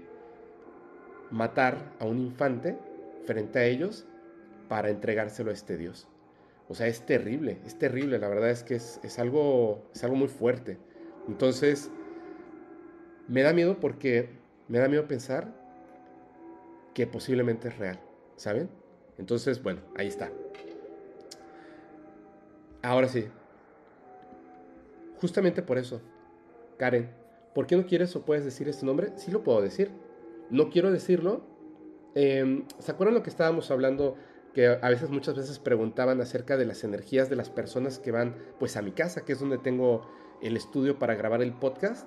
matar a un infante frente a ellos para entregárselo a este Dios. O sea, es terrible, es terrible, la verdad es que es, es algo, es algo muy fuerte. Entonces, me da miedo porque me da miedo pensar que posiblemente es real, ¿saben? Entonces, bueno, ahí está. Ahora sí. Justamente por eso, Karen, ¿por qué no quieres o puedes decir este nombre? Sí lo puedo decir. No quiero decirlo. Em, ¿Se acuerdan lo que estábamos hablando? Que a veces, muchas veces preguntaban acerca de las energías de las personas que van pues a mi casa, que es donde tengo el estudio para grabar el podcast,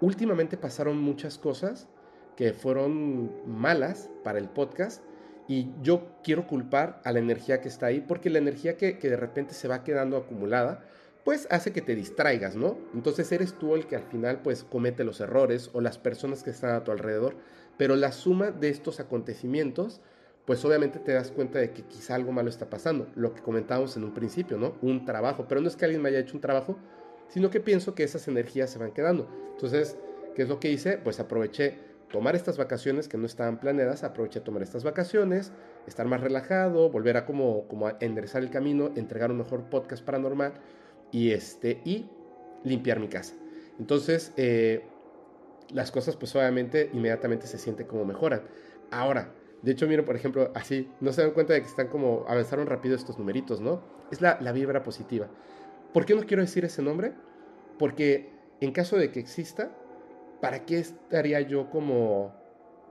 últimamente pasaron muchas cosas que fueron malas para el podcast y yo quiero culpar a la energía que está ahí porque la energía que, de repente se va quedando acumulada pues hace que te distraigas, ¿no? Entonces eres tú el que al final pues comete los errores o las personas que están a tu alrededor, pero la suma de estos acontecimientos pues obviamente te das cuenta de que quizá algo malo está pasando, lo que comentábamos en un principio, ¿no? Un trabajo, pero no es que alguien me haya hecho un trabajo, sino que pienso que esas energías se van quedando. Entonces, ¿qué es lo que hice? Pues aproveché tomar estas vacaciones que no estaban planeadas, aproveché tomar estas vacaciones, estar más relajado, volver a como, como enderezar el camino, entregar un mejor podcast paranormal y este y limpiar mi casa. Entonces, eh, las cosas pues obviamente inmediatamente se sienten como mejoran. Ahora, de hecho, miren, por ejemplo, así, no se dan cuenta de que están como, avanzaron rápido estos numeritos, ¿no? Es la, la vibra positiva. ¿Por qué no quiero decir ese nombre? Porque en caso de que exista, ¿para qué estaría yo como,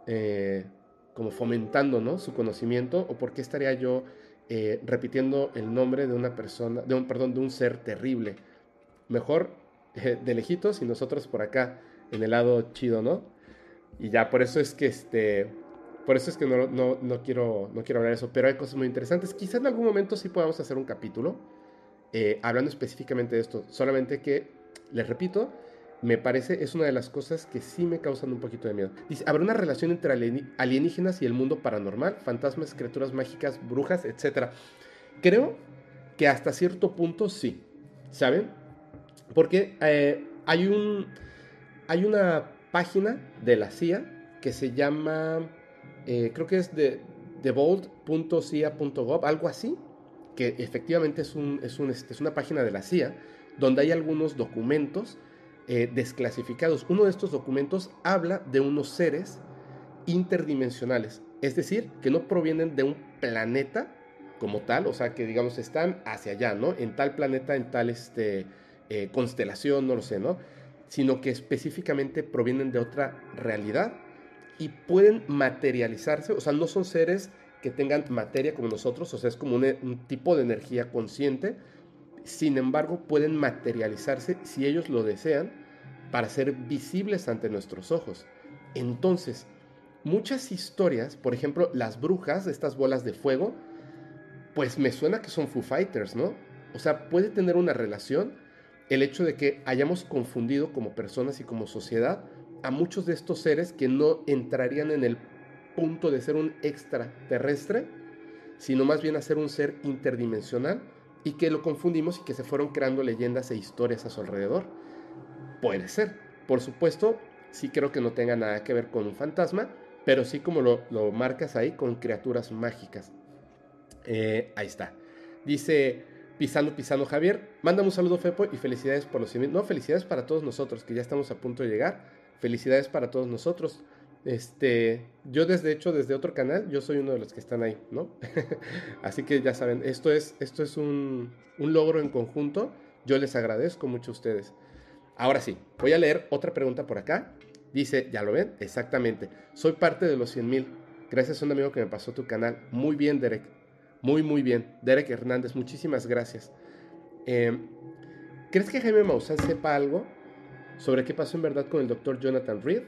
eh, como fomentando ¿no? su conocimiento? ¿O por qué estaría yo eh, repitiendo el nombre de una persona, de un, perdón, de un ser terrible? Mejor eh, de lejitos y nosotros por acá, en el lado chido, ¿no? Y ya, por eso es que este por eso es que no, no, no, quiero, no quiero hablar de eso, pero hay cosas muy interesantes. Quizás en algún momento sí podamos hacer un capítulo eh, hablando específicamente de esto. Solamente que, les repito, me parece, es una de las cosas que sí me causan un poquito de miedo. Dice, ¿habrá una relación entre alienígenas y el mundo paranormal? Fantasmas, criaturas mágicas, brujas, etcétera. Creo que hasta cierto punto sí, ¿saben? Porque eh, hay, un, hay una página de la CIA que se llama eh, creo que es de thevault.cia.gov, algo así, que efectivamente es, un, es, un, este, es, una página de la CIA, donde hay algunos documentos eh, desclasificados. Uno de estos documentos habla de unos seres interdimensionales, es decir, que no provienen de un planeta como tal, o sea, que digamos están hacia allá, ¿no? En tal planeta, en tal este, eh, constelación, no lo sé, ¿no? Sino que específicamente provienen de otra realidad y pueden materializarse, o sea, no son seres que tengan materia como nosotros, o sea, es como un, tipo de energía consciente, sin embargo, pueden materializarse si ellos lo desean para ser visibles ante nuestros ojos. Entonces, muchas historias, por ejemplo, las brujas, estas bolas de fuego, pues me suena que son Foo Fighters, ¿no? O sea, puede tener una relación el hecho de que hayamos confundido como personas y como sociedad a muchos de estos seres que no entrarían en el punto de ser un extraterrestre, sino más bien a ser un ser interdimensional y que lo confundimos y que se fueron creando leyendas e historias a su alrededor. Puede ser. Por supuesto, sí creo que no tenga nada que ver con un fantasma, pero sí como lo, marcas ahí, con criaturas mágicas. Eh, ahí está. Dice Pisando Pisando Javier, mándame un saludo Fepo y felicidades por los 100 No, felicidades para todos nosotros que ya estamos a punto de llegar felicidades para todos nosotros. Este, yo desde hecho, desde otro canal, yo soy uno de los que están ahí, ¿no? [laughs] Así que ya saben, esto es, esto es un, un, logro en conjunto. Yo les agradezco mucho a ustedes. Ahora sí, voy a leer otra pregunta por acá. Dice, ¿ya lo ven? Exactamente. Soy parte de los 100 mil. Gracias a un amigo que me pasó tu canal. Muy bien, Derek. Muy, muy bien. Derek Hernández, muchísimas gracias. Em, ¿Crees que Jaime Maussan sepa algo sobre qué pasó en verdad con el doctor Jonathan Reed,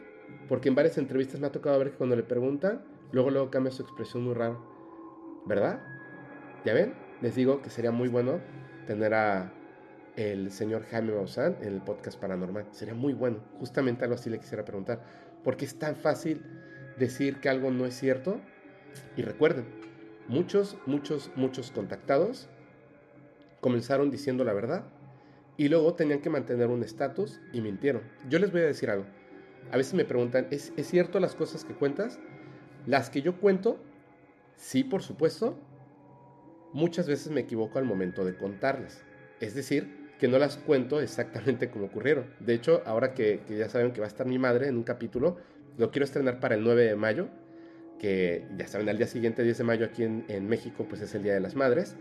porque en varias entrevistas me ha tocado ver que cuando le preguntan, luego luego cambia su expresión muy raro. ¿Verdad? ¿Ya ven? Les digo que sería muy bueno tener a el señor Jaime Maussan en el podcast paranormal. Sería muy bueno. Justamente algo así le quisiera preguntar. Porque es tan fácil decir que algo no es cierto. Y recuerden, muchos, muchos, muchos contactados comenzaron diciendo la verdad y luego tenían que mantener un estatus y mintieron. Yo les voy a decir algo. A veces me preguntan, ¿es, ¿es cierto las cosas que cuentas? Las que yo cuento, sí, por supuesto. Muchas veces me equivoco al momento de contarlas. Es decir, que no las cuento exactamente como ocurrieron. De hecho, ahora que, que, ya saben que va a estar mi madre en un capítulo, lo quiero estrenar para el 9 de mayo, que ya saben, al día siguiente, 10 de mayo aquí en, en México, pues es el Día de las Madres.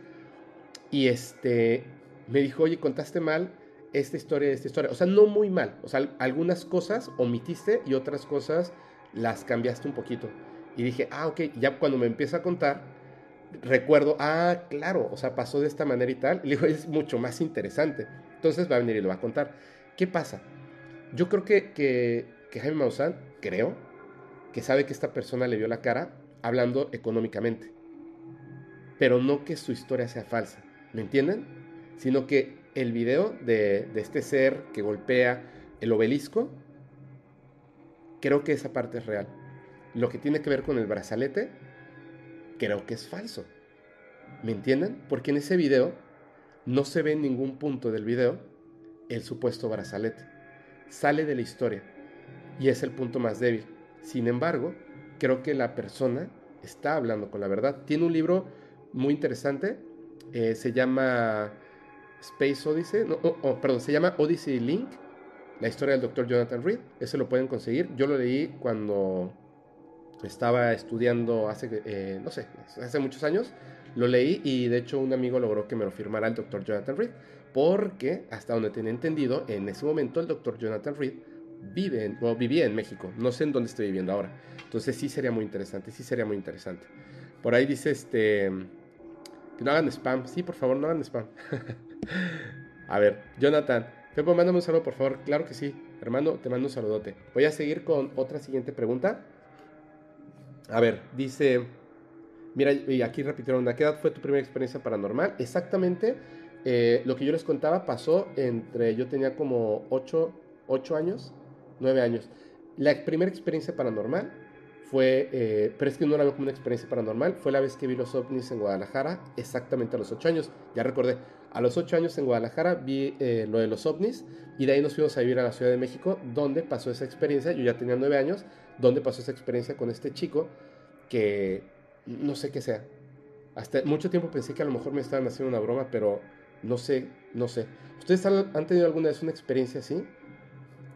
Y este, me dijo, oye, contaste mal esta historia, esta historia. O sea, no muy mal. O sea, algunas cosas omitiste y otras cosas las cambiaste un poquito. Y dije, ah, ok, ya cuando me empieza a contar, recuerdo, ah, claro, o sea, pasó de esta manera y tal. Y digo, es mucho más interesante. Entonces va a venir y lo va a contar. ¿Qué pasa? Yo creo que, que, que Jaime Maussan, creo, que sabe que esta persona le vio la cara hablando económicamente. Pero no que su historia sea falsa. ¿Me entienden? sino que el video de, este ser que golpea el obelisco, creo que esa parte es real. Lo que tiene que ver con el brazalete, creo que es falso. ¿Me entienden? Porque en ese video no se ve en ningún punto del video el supuesto brazalete. Sale de la historia y es el punto más débil. Sin embargo, creo que la persona está hablando con la verdad. Tiene un libro muy interesante, eh, se llama Space Odyssey, oh, oh, perdón, se llama Odyssey Link, la historia del Dr. Jonathan Reed. Ese lo pueden conseguir. Yo lo leí cuando estaba estudiando hace, eh, no sé, hace muchos años. Lo leí y de hecho un amigo logró que me lo firmara el Dr. Jonathan Reed. Porque, hasta donde tenía entendido, en ese momento el Dr. Jonathan Reed vive o vivía en México. No sé en dónde estoy viviendo ahora. Entonces sí sería muy interesante, sí sería muy interesante. Por ahí dice este... Que no hagan spam. Sí, por favor, no hagan spam. [laughs] a ver, Jonathan. Pepo, mándame un saludo, por favor. Claro que sí. Hermano, te mando un saludote. Voy a seguir con otra siguiente pregunta. A ver, dice... Mira, y aquí repitieron, ¿a qué edad fue tu primera experiencia paranormal? Exactamente, eh, lo que yo les contaba pasó entre, yo tenía como 8, 8 años, 9 años. La primera experiencia paranormal fue, eh, pero es que no la veo como una experiencia paranormal, fue la vez que vi los ovnis en Guadalajara, exactamente a los 8 años, ya recordé, a los 8 años en Guadalajara vi eh, lo de los ovnis y de ahí nos fuimos a vivir a la Ciudad de México, donde pasó esa experiencia, yo ya tenía 9 años, donde pasó esa experiencia con este chico que no sé qué sea. Hasta mucho tiempo pensé que a lo mejor me estaban haciendo una broma, pero no sé, no sé. ¿Ustedes han, tenido alguna vez una experiencia así?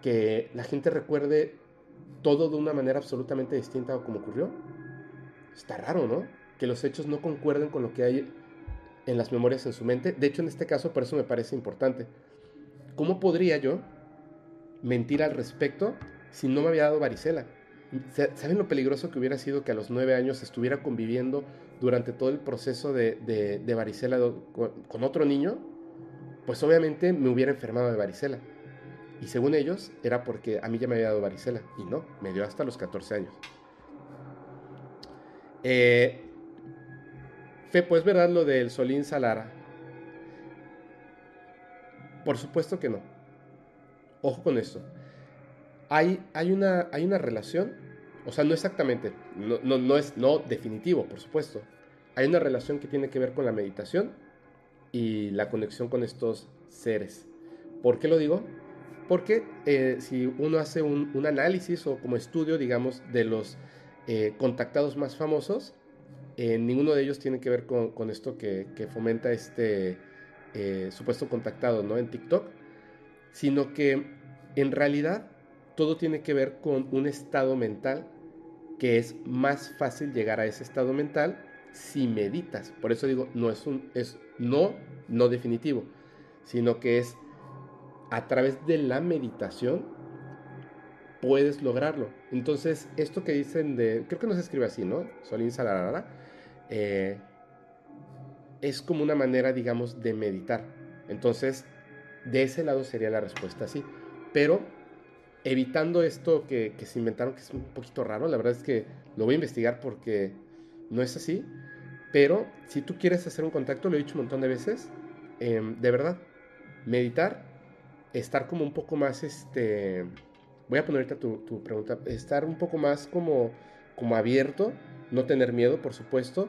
Que la gente recuerde todo de una manera absolutamente distinta a como ocurrió. Está raro, ¿no? Que los hechos no concuerden con lo que hay en las memorias en su mente. De hecho, en este caso, por eso me parece importante. ¿Cómo podría yo mentir al respecto si no me había dado varicela? ¿Saben lo peligroso que hubiera sido que a los nueve años estuviera conviviendo durante todo el proceso de, de, varicela con, otro niño? Pues obviamente me hubiera enfermado de varicela. Y según ellos, era porque a mí ya me había dado varicela. Y no, me dio hasta los 14 años. Eh, Fe, pues verdad lo del Solín Salara. Por supuesto que no. Ojo con esto. Hay, hay, una, hay una relación, o sea, no exactamente, no, no, no es no definitivo, por supuesto. Hay una relación que tiene que ver con la meditación y la conexión con estos seres. ¿Por qué lo digo? Porque eh, si uno hace un, análisis o como estudio, digamos, de los eh, contactados más famosos, eh, ninguno de ellos tiene que ver con, esto que, fomenta este supuesto contactado ¿no? en TikTok, sino que en realidad todo tiene que ver con un estado mental que es más fácil llegar a ese estado mental si meditas. Por eso digo, no es un es no no definitivo, sino que es a través de la meditación puedes lograrlo. Entonces, esto que dicen de, creo que no se escribe así, ¿no? Solín Salarara, eh, es como una manera, digamos, de meditar. Entonces, de ese lado sería la respuesta así. Pero evitando esto que, se inventaron, que es un poquito raro, la verdad es que lo voy a investigar porque no es así. Pero si tú quieres hacer un contacto, lo he dicho un montón de veces, em, de verdad, meditar estar como un poco más, este, voy a poner ahorita tu, pregunta, estar un poco más como, como abierto, no tener miedo, por supuesto,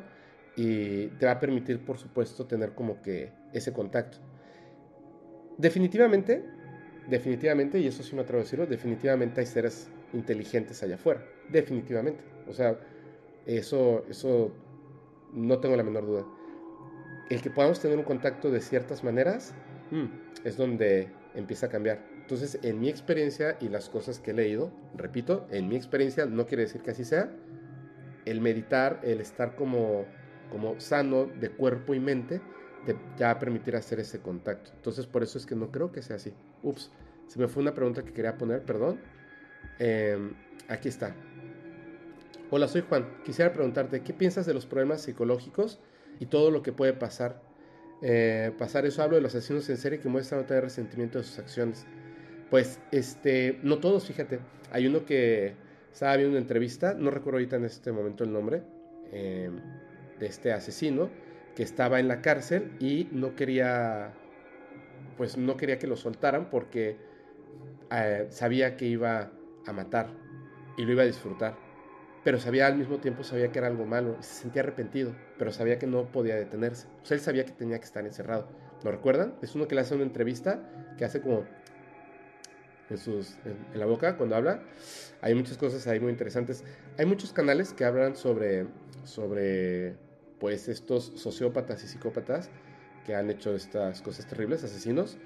y te va a permitir, por supuesto, tener como que ese contacto. Definitivamente, definitivamente, y eso sí me atrevo a decirlo, definitivamente hay seres inteligentes allá afuera, definitivamente. O sea, eso, eso no tengo la menor duda. El que podamos tener un contacto de ciertas maneras mm, es donde empieza a cambiar. Entonces, en mi experiencia y las cosas que he leído, repito, en mi experiencia no quiere decir que así sea, el meditar, el estar como, como sano de cuerpo y mente, te ya va a permitir hacer ese contacto. Entonces, por eso es que no creo que sea así. Ups, se me fue una pregunta que quería poner, perdón. Em, aquí está. Hola, soy Juan. Quisiera preguntarte, ¿qué piensas de los problemas psicológicos y todo lo que puede pasar eh, pasar eso, hablo de los asesinos en serie que muestran no tener resentimiento de sus acciones. Pues, este, no todos, fíjate. Hay uno que estaba viendo una entrevista, no recuerdo ahorita en este momento el nombre, eh, de este asesino, que estaba en la cárcel y no quería, pues no quería que lo soltaran porque eh, sabía que iba a matar y lo iba a disfrutar pero sabía al mismo tiempo, sabía que era algo malo, se sentía arrepentido, pero sabía que no podía detenerse. O sea, él sabía que tenía que estar encerrado. ¿Lo recuerdan? Es uno que le hace una entrevista, que hace como en, sus, en, la boca cuando habla. Hay muchas cosas ahí muy interesantes. Hay muchos canales que hablan sobre, sobre pues, estos sociópatas y psicópatas que han hecho estas cosas terribles, asesinos,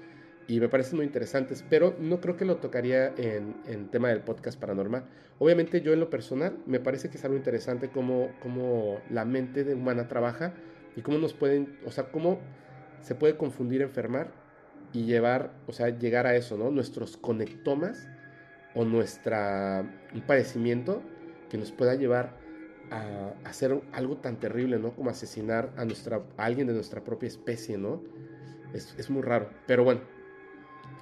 y me parecen muy interesantes, pero no creo que lo tocaría en, en tema del podcast paranormal. Obviamente yo en lo personal me parece que es algo interesante cómo, cómo la mente humana trabaja y cómo nos pueden, o sea, cómo se puede confundir enfermar y llevar, o sea, llegar a eso, ¿no? Nuestros conectomas o nuestra, un padecimiento que nos pueda llevar a, hacer algo tan terrible, ¿no? Como asesinar a, nuestra, alguien de nuestra propia especie, ¿no? Es, es muy raro. Pero bueno,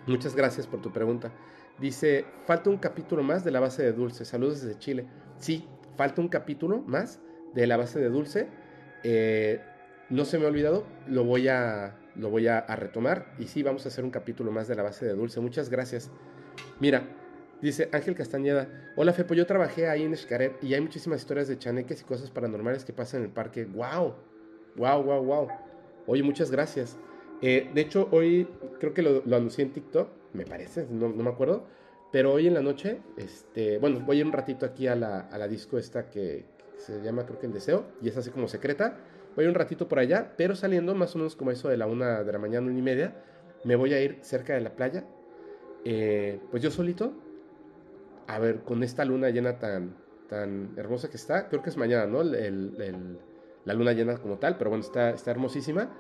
muchas gracias por tu pregunta. Dice, falta un capítulo más de la base de dulce. Saludos desde Chile. Sí, falta un capítulo más de la base de dulce. Eh, no se me ha olvidado, lo voy a, lo voy a, retomar. Y sí, vamos a hacer un capítulo más de la base de dulce. Muchas gracias. Mira, Dice Ángel Castañeda, hola Fepo, yo trabajé ahí en Xcaret y hay muchísimas historias de chaneques y cosas paranormales que pasan en el parque. ¡Wow! ¡Wow, wow, wow! Oye, muchas gracias. Eh, de hecho, hoy creo que lo, lo, anuncié en TikTok, me parece, no, me acuerdo, pero hoy en la noche, este, bueno, voy un ratito aquí a la, a disco esta que, se llama creo que El Deseo y es así como secreta. Voy un ratito por allá, pero saliendo más o menos como eso de la una de la mañana, una y media, me voy a ir cerca de la playa. Eh, pues yo solito, a ver, con esta luna llena tan, tan hermosa que está, creo que es mañana, ¿no? El, la luna llena como tal, pero bueno, está, está hermosísima.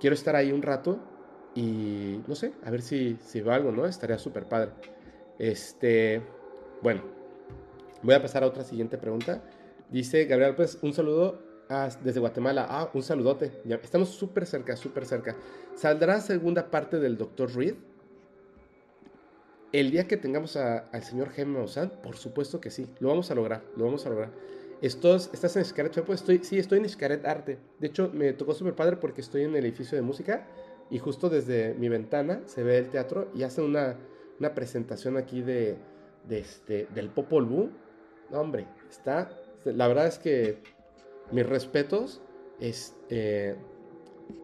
Quiero estar ahí un rato y no sé, a ver si, si veo algo, ¿no? Estaría súper padre. Este, bueno, voy a pasar a otra siguiente pregunta. Dice Gabriel, pues un saludo desde Guatemala. Ah, un saludote. Ya, estamos súper cerca, súper cerca. ¿Saldrá segunda parte del Dr. Reed? El día que tengamos al señor Jaime Maussan, por supuesto que sí, lo vamos a lograr, lo vamos a lograr. Estos, ¿Estás en Xcaret? Pues estoy, sí, estoy en Xcaret Arte. De hecho, me tocó súper padre porque estoy en el edificio de música y justo desde mi ventana se ve el teatro y hace una, una presentación aquí de, de este, del Popol Vuh. No, hombre, está... La verdad es que mis respetos es eh,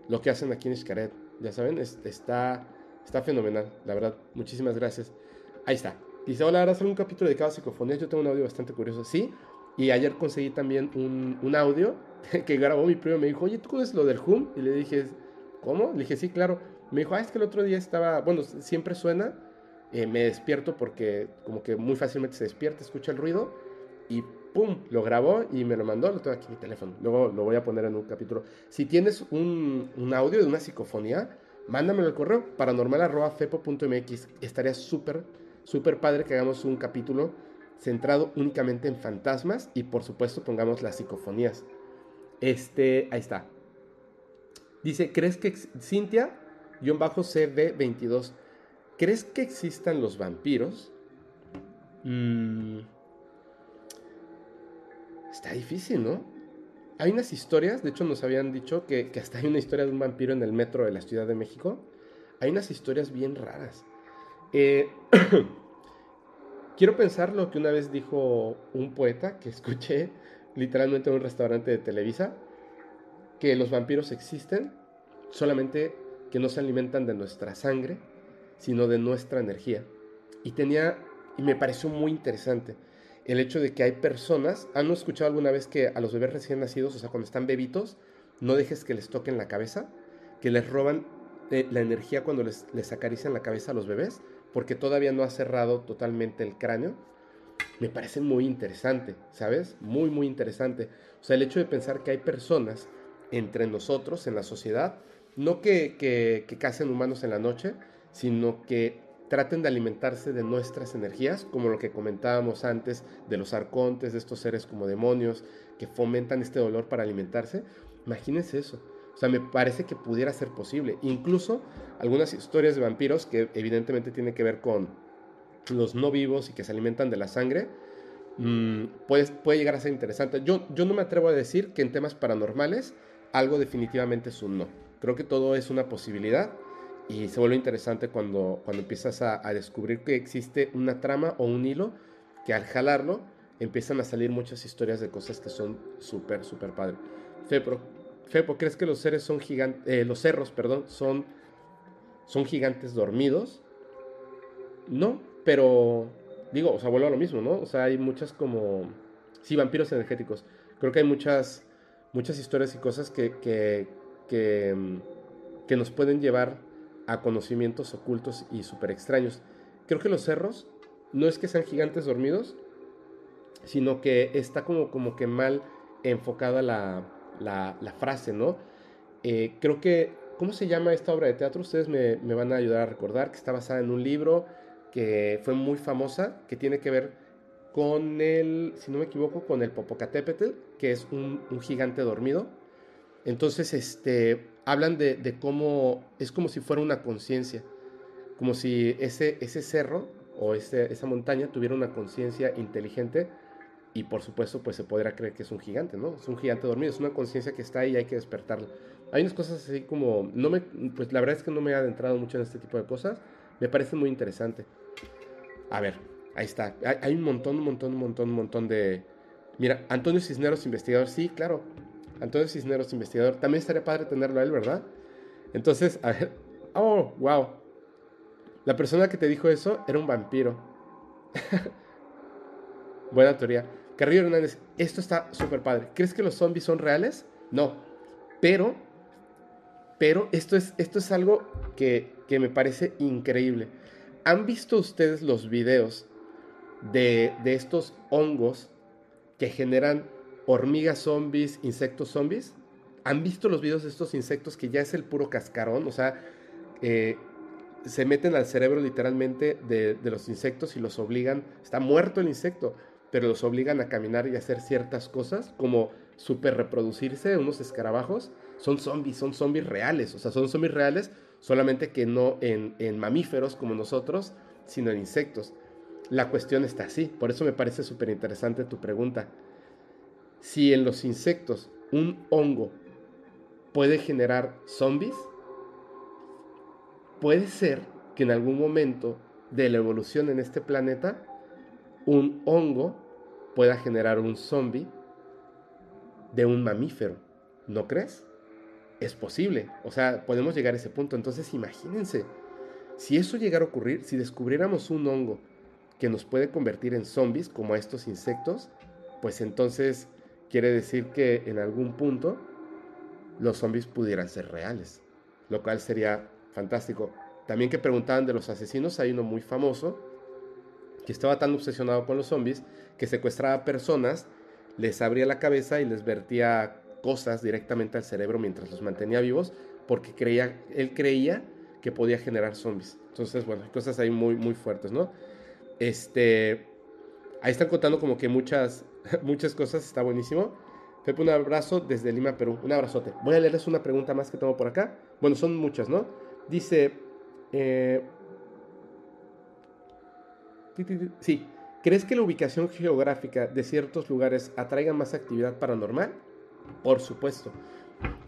lo que hacen aquí en Xcaret. Ya saben, es, está Está fenomenal, la verdad. Muchísimas gracias. Ahí está. Dice, hola, hacer un capítulo dedicado a psicofonías. Yo tengo un audio bastante curioso. Sí. Y ayer conseguí también un, un audio [laughs] que grabó mi primo. Me dijo, oye, ¿tú conoces lo del hum? Y le dije, ¿cómo? Le dije, sí, claro. Me dijo, ah, es que el otro día estaba, bueno, siempre suena. Eh, me despierto porque como que muy fácilmente se despierta, escucha el ruido y ¡pum! Lo grabó y me lo mandó, lo tengo aquí en mi teléfono. Luego lo voy a poner en un capítulo. Si tienes un, un audio de una psicofonía, mándamelo al correo paranormal.fepo.mx. Estaría súper, súper padre que hagamos un capítulo centrado únicamente en fantasmas y por supuesto pongamos las psicofonías. Este, ahí está. Dice, ¿crees que Cintia, guion bajo CB22, ¿crees que existan los vampiros? Mm, está difícil, ¿no? Hay unas historias, de hecho nos habían dicho que, que, hasta hay una historia de un vampiro en el metro de la Ciudad de México. Hay unas historias bien raras. Eh, [clears throat] quiero pensar lo que una vez dijo un poeta que escuché literalmente en un restaurante de Televisa, que los vampiros existen, solamente que no se alimentan de nuestra sangre, sino de nuestra energía. Y tenía, y me pareció muy interesante el hecho de que hay personas, ¿han escuchado alguna vez que a los bebés recién nacidos, o sea, cuando están bebitos, no dejes que les toquen la cabeza, que les roban eh, la energía cuando les, les acarician la cabeza a los bebés, porque todavía no ha cerrado totalmente el cráneo? Me parece muy interesante, ¿sabes? Muy, muy interesante. O sea, el hecho de pensar que hay personas entre nosotros, en la sociedad, no que, que, que casen humanos en la noche, sino que traten de alimentarse de nuestras energías, como lo que comentábamos antes de los arcontes, de estos seres como demonios que fomentan este dolor para alimentarse. Imagínense eso. O sea, me parece que pudiera ser posible. Incluso algunas historias de vampiros que evidentemente tienen que ver con los no vivos y que se alimentan de la sangre, mmm, puede, puede llegar a ser interesante. Yo, yo no me atrevo a decir que en temas paranormales algo definitivamente es un no. Creo que todo es una posibilidad y se vuelve interesante cuando, cuando empiezas a, a, descubrir que existe una trama o un hilo que al jalarlo empiezan a salir muchas historias de cosas que son súper, súper padres. Fepo, Fepo, ¿crees que los seres son gigantes, eh, los cerros, perdón, son, son gigantes dormidos? No, pero digo, o sea, vuelvo a lo mismo, ¿no? O sea, hay muchas como, sí, vampiros energéticos. Creo que hay muchas, muchas historias y cosas que, que, que que nos pueden llevar a conocimientos ocultos y súper extraños. Creo que los cerros no es que sean gigantes dormidos, sino que está como, como que mal enfocada la, la, frase, ¿no? Eh, creo que, ¿cómo se llama esta obra de teatro? Ustedes me, me, van a ayudar a recordar que está basada en un libro que fue muy famosa, que tiene que ver con el, si no me equivoco, con el Popocatépetl, que es un, un gigante dormido. Entonces, este, hablan de, de, cómo es como si fuera una conciencia, como si ese, ese cerro o ese, esa montaña tuviera una conciencia inteligente y por supuesto pues se podrá creer que es un gigante, ¿no? Es un gigante dormido, es una conciencia que está ahí y hay que despertarla. Hay unas cosas así como, no me, pues la verdad es que no me he adentrado mucho en este tipo de cosas, me parece muy interesante. A ver, ahí está, hay, un montón, un montón, un montón, un montón de... Mira, Antonio Cisneros, investigador, sí, claro, Antonio Cisneros, investigador, también estaría padre tenerlo a él, ¿verdad? Entonces, a ver, [laughs] oh, wow, la persona que te dijo eso era un vampiro. [laughs] Buena teoría. Carrillo Hernández, esto está súper padre. ¿Crees que los zombies son reales? No. Pero, pero esto es, esto es algo que, me parece increíble. ¿Han visto ustedes los videos de, de estos hongos que generan hormigas zombies, insectos zombies? ¿Han visto los videos de estos insectos que ya es el puro cascarón? O sea, eh, se meten al cerebro literalmente de, de, los insectos y los obligan, está muerto el insecto, pero los obligan a caminar y hacer ciertas cosas, como super reproducirse, unos escarabajos, son zombies, son zombies reales, o sea, son zombies reales, solamente que no en, en mamíferos como nosotros, sino en insectos. La cuestión está así, por eso me parece súper interesante tu pregunta. Si en los insectos un hongo puede generar zombies, puede ser que en algún momento de la evolución en este planeta un hongo pueda generar un zombie de un mamífero. ¿No crees? Es posible. O sea, podemos llegar a ese punto. Entonces imagínense, si eso llegara a ocurrir, si descubriéramos un hongo que nos puede convertir en zombies, como estos insectos, pues entonces quiere decir que en algún punto los zombies pudieran ser reales, lo cual sería fantástico. También que preguntaban de los asesinos, hay uno muy famoso que estaba tan obsesionado con los zombies que secuestraba personas, les abría la cabeza y les vertía cosas directamente al cerebro mientras los mantenía vivos, porque creía, él creía que podía generar zombies. Entonces, bueno, cosas ahí muy, muy fuertes, ¿no? Este, ahí están contando como que muchas, [laughs] muchas cosas, está buenísimo. Pepe, un abrazo desde Lima, Perú. Un abrazote. Voy a leerles una pregunta más que tengo por acá. Bueno, son muchas, ¿no? Dice, eh, Sí. ¿Crees que la ubicación geográfica de ciertos lugares atraiga más actividad paranormal? Por supuesto.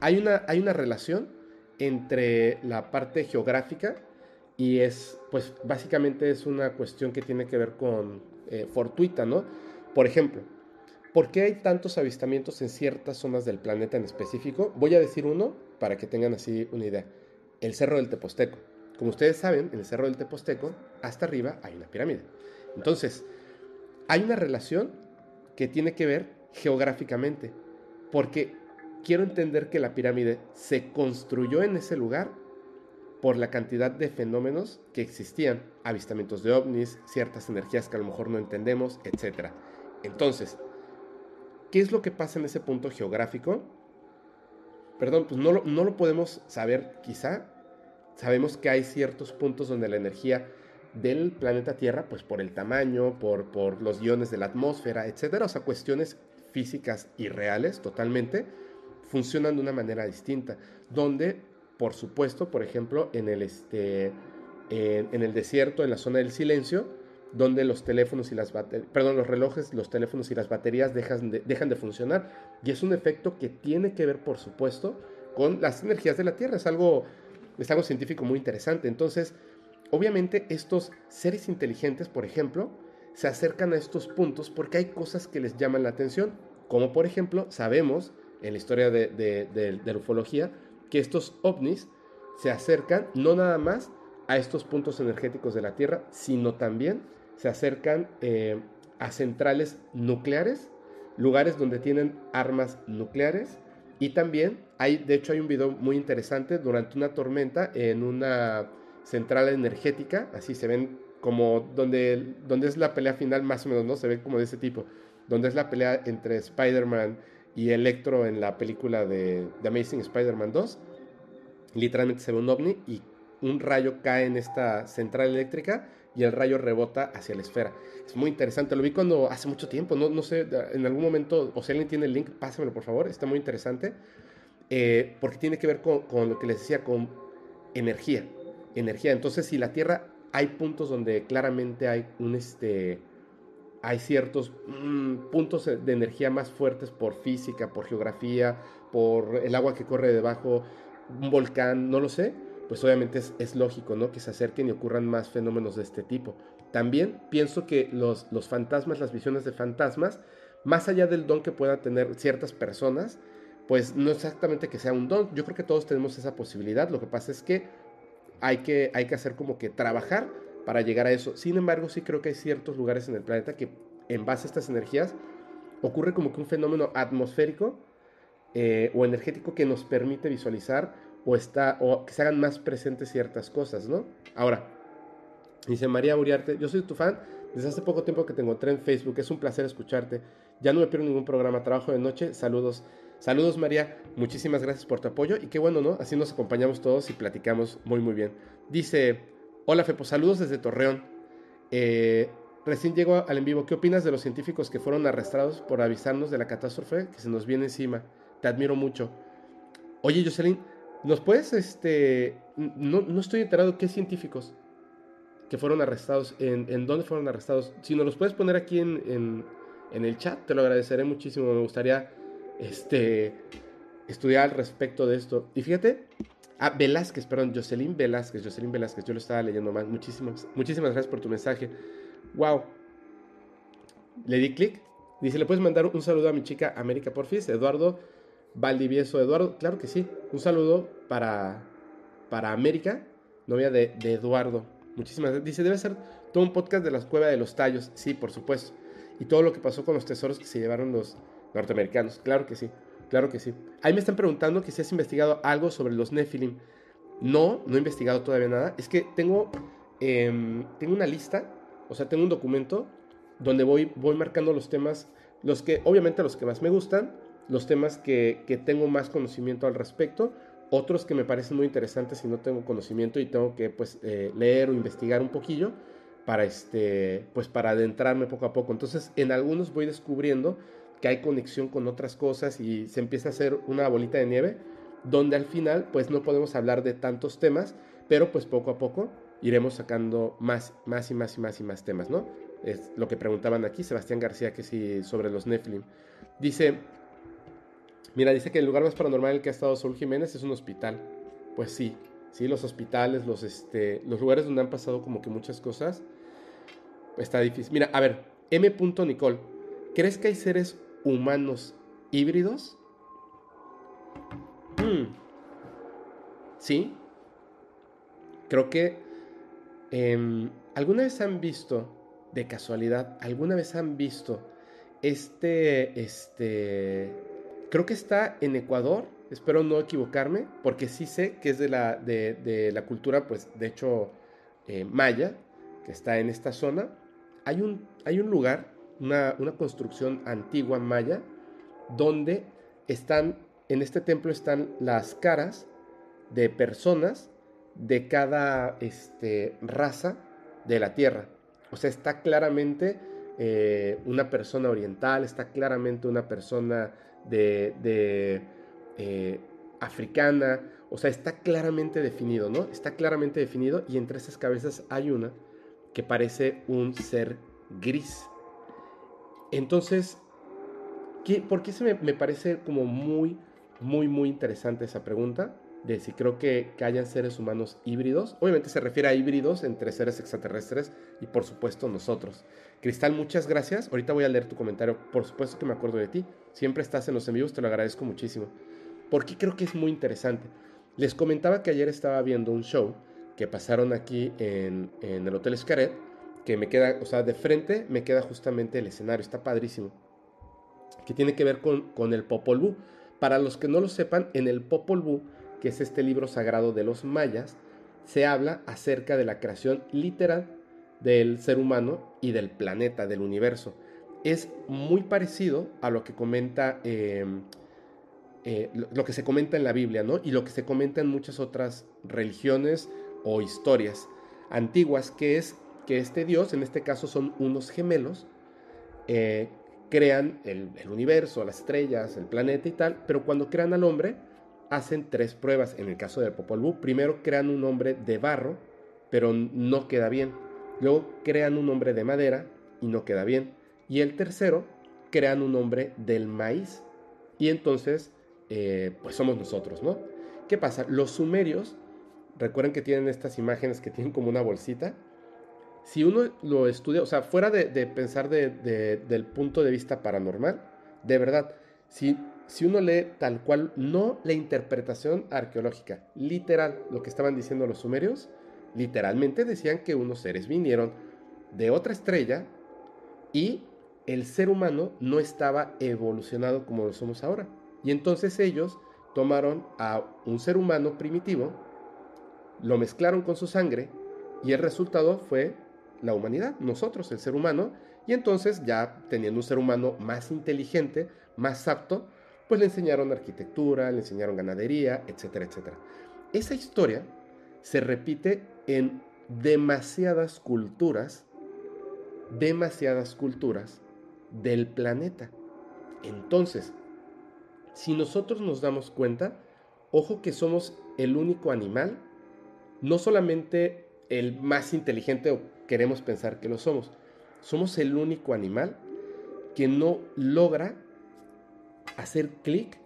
Hay una, hay una relación entre la parte geográfica y es, pues básicamente es una cuestión que tiene que ver con eh, fortuita, ¿no? Por ejemplo, ¿por qué hay tantos avistamientos en ciertas zonas del planeta en específico? Voy a decir uno para que tengan así una idea. El Cerro del Teposteco. Como ustedes saben, en el Cerro del Teposteco, hasta arriba hay una pirámide. Entonces, hay una relación que tiene que ver geográficamente, porque quiero entender que la pirámide se construyó en ese lugar por la cantidad de fenómenos que existían, avistamientos de ovnis, ciertas energías que a lo mejor no entendemos, etc. Entonces, ¿qué es lo que pasa en ese punto geográfico? Perdón, pues no lo, no lo podemos saber quizá. Sabemos que hay ciertos puntos donde la energía del planeta Tierra, pues por el tamaño, por, por los iones de la atmósfera, etcétera, o sea, cuestiones físicas y reales totalmente, funcionan de una manera distinta, donde, por supuesto, por ejemplo, en el, este, en, el desierto, en la zona del silencio, donde los teléfonos y las perdón, los relojes, los teléfonos y las baterías dejan de, dejan de funcionar, y es un efecto que tiene que ver, por supuesto, con las energías de la Tierra, es algo, es algo científico muy interesante, entonces, Obviamente estos seres inteligentes, por ejemplo, se acercan a estos puntos porque hay cosas que les llaman la atención, como por ejemplo sabemos en la historia de, la ufología que estos ovnis se acercan no nada más a estos puntos energéticos de la Tierra, sino también se acercan eh, a centrales nucleares, lugares donde tienen armas nucleares Y también hay, de hecho, hay un video muy interesante durante una tormenta en una central energética, así se ven como donde, donde es la pelea final más o menos, ¿no? Se ve como de ese tipo, donde es la pelea entre Spider-Man y Electro en la película de The Amazing Spider-Man 2. Literalmente se ve un ovni y un rayo cae en esta central eléctrica y el rayo rebota hacia la esfera. Es muy interesante, lo vi cuando hace mucho tiempo, no, no sé, en algún momento, o si alguien tiene el link, pásamelo por favor, está muy interesante, eh, porque tiene que ver con, con, lo que les decía, con energía, energía. Entonces, si la Tierra hay puntos donde claramente hay un, este, hay ciertos mm, puntos de energía más fuertes por física, por geografía, por el agua que corre debajo, un volcán, no lo sé, pues obviamente es, lógico, ¿no? Que se acerquen y ocurran más fenómenos de este tipo. También pienso que los, los fantasmas, las visiones de fantasmas, más allá del don que puedan tener ciertas personas, pues no exactamente que sea un don. Yo creo que todos tenemos esa posibilidad. Lo que pasa es que hay que, hay que hacer como que trabajar para llegar a eso. Sin embargo, sí creo que hay ciertos lugares en el planeta que en base a estas energías ocurre como que un fenómeno atmosférico eh, o energético que nos permite visualizar o, está, o que se hagan más presentes ciertas cosas, ¿no? Ahora, dice María Uriarte, yo soy tu fan desde hace poco tiempo que te encontré en Facebook, es un placer escucharte, ya no me pierdo ningún programa, trabajo de noche, saludos. Saludos María, muchísimas gracias por tu apoyo y qué bueno, ¿no? Así nos acompañamos todos y platicamos muy muy bien. Dice, hola Fepo, saludos desde Torreón. Eh, recién llego al en vivo, ¿qué opinas de los científicos que fueron arrestados por avisarnos de la catástrofe que se nos viene encima? Te admiro mucho. Oye Jocelyn, ¿Nos puedes, este, no, no estoy enterado qué científicos que fueron arrestados, en, dónde fueron arrestados? Si nos los puedes poner aquí en, en, el chat, te lo agradeceré muchísimo. Me gustaría, este, estudiar al respecto de esto. Y fíjate, ah, Velázquez, perdón, Jocelyn Velázquez, Jocelyn Velázquez, yo lo estaba leyendo mal. Muchísimas, muchísimas gracias por tu mensaje. Wow. Le di clic. Dice, ¿le puedes mandar un saludo a mi chica América Porfis? Eduardo Valdivieso Eduardo, claro que sí. Un saludo para, para América, novia de, Eduardo. Muchísimas gracias. Dice, debe ser todo un podcast de la Cueva de los Tallos. Sí, por supuesto. Y todo lo que pasó con los tesoros que se llevaron los norteamericanos. Claro que sí, claro que sí. Ahí me están preguntando que si has investigado algo sobre los Nephilim. No, no he investigado todavía nada. Es que tengo, em, tengo una lista, o sea, tengo un documento donde voy, voy marcando los temas, los que, obviamente los que más me gustan, los temas que, que, tengo más conocimiento al respecto, otros que me parecen muy interesantes y no tengo conocimiento y tengo que pues eh, leer o investigar un poquillo para este pues para adentrarme poco a poco. Entonces, en algunos voy descubriendo que hay conexión con otras cosas y se empieza a hacer una bolita de nieve donde al final pues no podemos hablar de tantos temas, pero pues poco a poco iremos sacando más más y más y más y más temas, ¿no? Es lo que preguntaban aquí Sebastián García que sí sobre los Nephilim. Dice, Mira, dice que el lugar más paranormal en el que ha estado Saúl Jiménez es un hospital. Pues sí, sí, los hospitales, los, este, los lugares donde han pasado como que muchas cosas. Está difícil. Mira, a ver, M. Nicole, ¿crees que hay seres humanos híbridos? Hmm. Sí. Creo que em, alguna vez han visto, de casualidad, alguna vez han visto este, este, Creo que está en Ecuador, espero no equivocarme, porque sí sé que es de la, de, la cultura, pues de hecho, eh, maya, que está en esta zona. Hay un, hay un lugar, una, construcción antigua maya, donde están, en este templo están las caras de personas de cada este, raza de la tierra. O sea, está claramente eh, una persona oriental, está claramente una persona de, eh, africana, o sea, está claramente definido, ¿no? Está claramente definido y entre esas cabezas hay una que parece un ser gris. Entonces, ¿qué, ¿por qué se me, me, parece como muy, muy, muy interesante esa pregunta? De si creo que, que hayan seres humanos híbridos. Obviamente se refiere a híbridos entre seres extraterrestres y por supuesto nosotros. Cristal, muchas gracias. Ahorita voy a leer tu comentario. Por supuesto que me acuerdo de ti. Siempre estás en los envíos, te lo agradezco muchísimo. Porque creo que es muy interesante. Les comentaba que ayer estaba viendo un show que pasaron aquí en, el Hotel Escaret, que me queda, o sea, de frente me queda justamente el escenario, está padrísimo. Que tiene que ver con, con el Popol Vuh. Para los que no lo sepan, en el Popol Vuh, que es este libro sagrado de los mayas, se habla acerca de la creación literal del ser humano y del planeta, del universo. Es muy parecido a lo que comenta em, eh, lo, que se comenta en la Biblia, ¿no? Y lo que se comenta en muchas otras religiones o historias antiguas, que es que este Dios, en este caso son unos gemelos, eh, crean el, universo, las estrellas, el planeta y tal, pero cuando crean al hombre, hacen tres pruebas. En el caso del Popol Vuh, primero crean un hombre de barro, pero no queda bien. Luego crean un hombre de madera y no queda bien. Y el tercero, crean un hombre del maíz. Y entonces, eh, pues somos nosotros, ¿no? ¿Qué pasa? Los sumerios, recuerden que tienen estas imágenes que tienen como una bolsita si uno lo estudia, o sea, fuera de, pensar del punto de vista paranormal, de verdad, si, si uno lee tal cual, no la interpretación arqueológica, literal, lo que estaban diciendo los sumerios, literalmente decían que unos seres vinieron de otra estrella y el ser humano no estaba evolucionado como lo somos ahora. Y entonces ellos tomaron a un ser humano primitivo, lo mezclaron con su sangre y el resultado fue la humanidad, nosotros, el ser humano, y entonces ya teniendo un ser humano más inteligente, más apto, pues le enseñaron arquitectura, le enseñaron ganadería, etcétera, etcétera. Esa historia se repite en demasiadas culturas, demasiadas culturas del planeta. Entonces, si nosotros nos damos cuenta, ojo que somos el único animal, no solamente el más inteligente o queremos pensar que lo somos. Somos el único animal que no logra hacer clic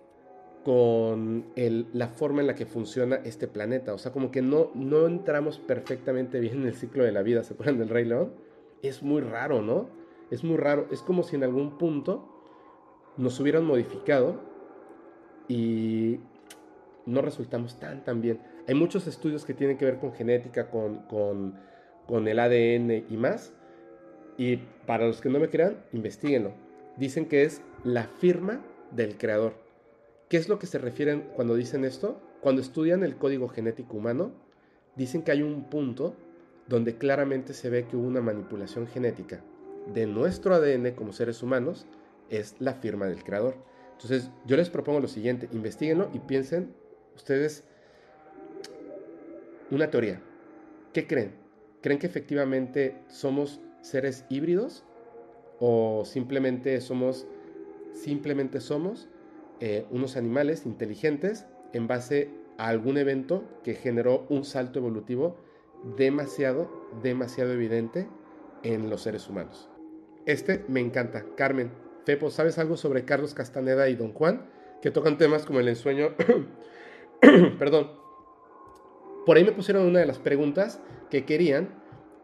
con la forma en la que funciona este planeta. O sea, como que no, no entramos perfectamente bien en el ciclo de la vida. ¿Se acuerdan del Rey León? Es muy raro, ¿no? Es muy raro. Es como si en algún punto nos hubieran modificado y no resultamos tan, tan bien. Hay muchos estudios que tienen que ver con genética, con, con con el ADN y más. Y para los que no me crean, investiguenlo. Dicen que es la firma del creador. ¿Qué es lo que se refieren cuando dicen esto? Cuando estudian el código genético humano, dicen que hay un punto donde claramente se ve que hubo una manipulación genética de nuestro ADN como seres humanos, es la firma del creador. Entonces, yo les propongo lo siguiente, investiguenlo y piensen ustedes una teoría. ¿Qué creen? ¿Creen que efectivamente somos seres híbridos? ¿O simplemente somos, simplemente somos eh, unos animales inteligentes en base a algún evento que generó un salto evolutivo demasiado, demasiado evidente en los seres humanos? Este me encanta. Carmen, Fepo, ¿sabes algo sobre Carlos Castaneda y Don Juan? Que tocan temas como el ensueño. [coughs] Perdón. Por ahí me pusieron una de las preguntas que querían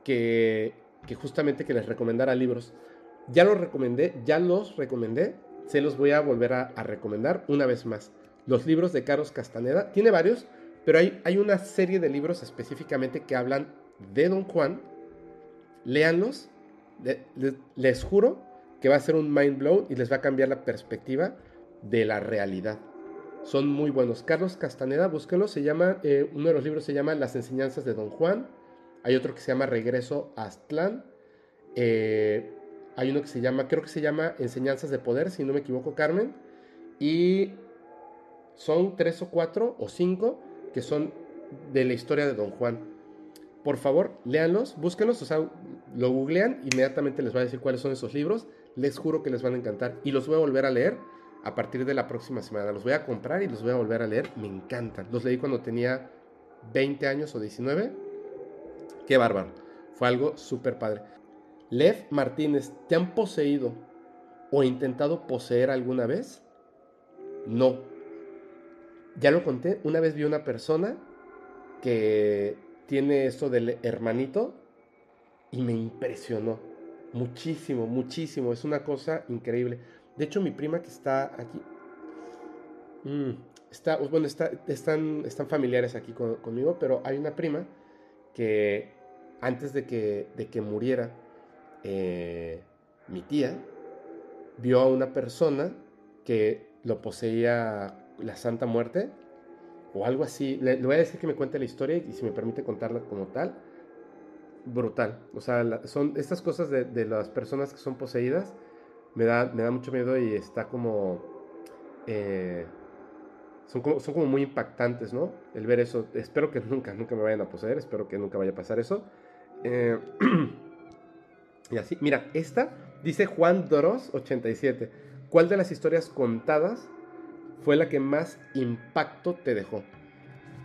que, justamente que les recomendara libros. Ya los recomendé, ya los recomendé, se los voy a volver a, recomendar una vez más. Los libros de Carlos Castaneda, tiene varios, pero hay, una serie de libros específicamente que hablan de Don Juan. Léanlos, les juro que va a ser un mind blow y les va a cambiar la perspectiva de la realidad. Son muy buenos. Carlos Castaneda, búsquenlo, se llama, eh, uno de los libros se llama Las enseñanzas de Don Juan. Hay otro que se llama Regreso a Aztlán. Eh, hay uno que se llama, creo que se llama Enseñanzas de Poder, si no me equivoco, Carmen. Y son tres o cuatro o cinco que son de la historia de Don Juan. Por favor, léanlos, búsquenlos, o sea, lo googlean, inmediatamente les voy a decir cuáles son esos libros. Les juro que les van a encantar y los voy a volver a leer a partir de la próxima semana. Los voy a comprar y los voy a volver a leer. Me encantan. Los leí cuando tenía 20 años o 19 Qué bárbaro. Fue algo súper padre. Lev Martínez, ¿te han poseído o intentado poseer alguna vez? No. Ya lo conté, una vez vi una persona que tiene esto del hermanito y me impresionó. Muchísimo, muchísimo. Es una cosa increíble. De hecho, mi prima que está aquí. Mm, está, bueno, está, están, están familiares aquí conmigo, pero hay una prima que antes de que, de que muriera eh, mi tía, vio a una persona que lo poseía la Santa Muerte o algo así. Le, voy a decir que me cuente la historia y si me permite contarla como tal. Brutal. O sea, son estas cosas de, de las personas que son poseídas. Me da, me da mucho miedo y está como, eh, son como. Son como muy impactantes, ¿no? El ver eso. Espero que [laughs] nunca, nunca me vayan a poseer. Espero que nunca vaya a pasar eso. Eh, [clears throat] y así. Mira, esta dice Juan Doros 87. ¿Cuál de las historias contadas fue la que más impacto te dejó?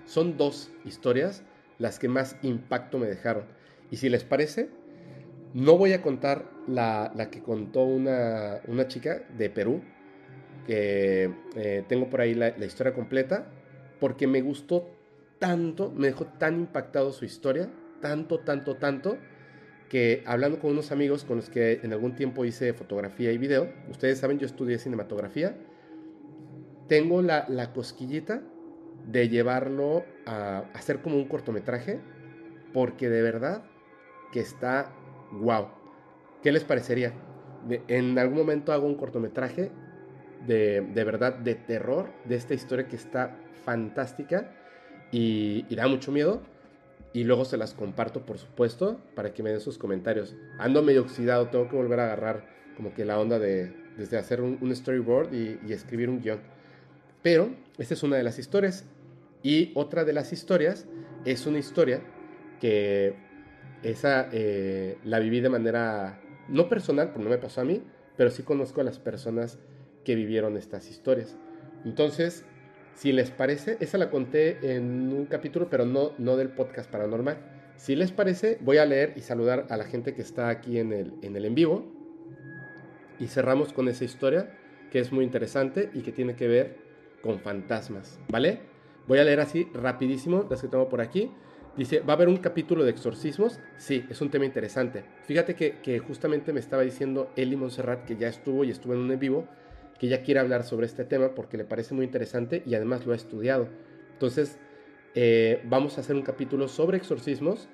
Son dos historias las que más impacto me dejaron. Y si les parece, no voy a contar la, la que contó una, una chica de Perú, que eh, tengo por ahí la, la historia completa, porque me gustó tanto, me dejó tan impactado su historia, tanto, tanto, tanto, que hablando con unos amigos con los que en algún tiempo hice fotografía y video, ustedes saben, yo estudié cinematografía, tengo la, la cosquillita de llevarlo a hacer como un cortometraje, porque de verdad que está wow. ¿Qué les parecería? En algún momento hago un cortometraje de, de verdad de terror, de esta historia que está fantástica y, y da mucho miedo. Y luego se las comparto, por supuesto, para que me den sus comentarios. Ando medio oxidado, tengo que volver a agarrar como que la onda de desde hacer un, un storyboard y, y escribir un guion. Pero esta es una de las historias. Y otra de las historias es una historia que esa eh, la viví de manera no personal, porque no me pasó a mí, pero sí conozco a las personas que vivieron estas historias. Entonces, si les parece, esa la conté en un capítulo, pero no, no del podcast paranormal. Si les parece, voy a leer y saludar a la gente que está aquí en el en, el en vivo. Y cerramos con esa historia que es muy interesante y que tiene que ver con fantasmas, ¿vale? Voy a leer así rapidísimo las que tengo por aquí. Dice, ¿va a haber un capítulo de exorcismos? Sí, es un tema interesante. Fíjate que, justamente me estaba diciendo Eli Montserrat, que ya estuvo y estuvo en un en vivo, que ya quiere hablar sobre este tema porque le parece muy interesante y además lo ha estudiado. Entonces, eh, vamos a hacer un capítulo sobre exorcismos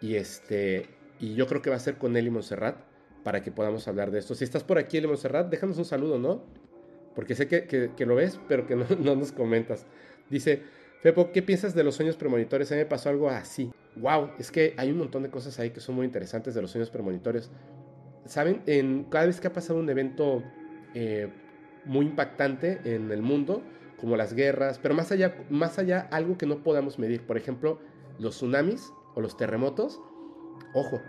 y, este, y yo creo que va a ser con Eli Montserrat para que podamos hablar de esto. Si estás por aquí, Eli Montserrat, déjanos un saludo, ¿no? Porque sé que, que- lo ves, pero que no [laughs] nos comentas. Dice, Fepo, ¿qué piensas de los sueños premonitorios? A mí me pasó algo así. Wow, es que hay un montón de cosas ahí que son muy interesantes de los sueños premonitorios. ¿Saben? En, cada vez que ha pasado un evento eh, muy impactante en el mundo, como las guerras, pero más allá, más allá, algo que no podamos medir. Por ejemplo, los tsunamis o los terremotos. Ojo,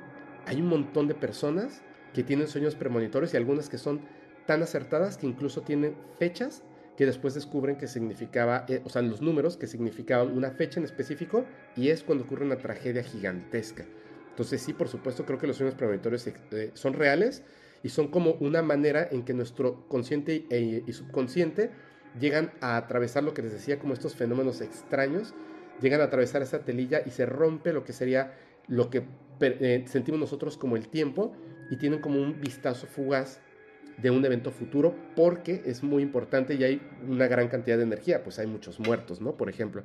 hay un montón de personas que tienen sueños premonitorios y algunas que son tan acertadas que incluso tienen fechas que después descubren que significaba, eh, o sea, los números que significaban una fecha en específico y es cuando ocurre una tragedia gigantesca. Entonces sí, por supuesto, creo que los sueños premonitorios eh, son reales y son como una manera en que nuestro consciente y, y subconsciente llegan a atravesar lo que les decía, como estos fenómenos extraños, llegan a atravesar esa telilla y se rompe lo que sería lo que eh, sentimos nosotros como el tiempo y tienen como un vistazo fugaz de un evento futuro porque es muy importante y hay una gran cantidad de energía, pues hay muchos muertos, ¿no? Por ejemplo.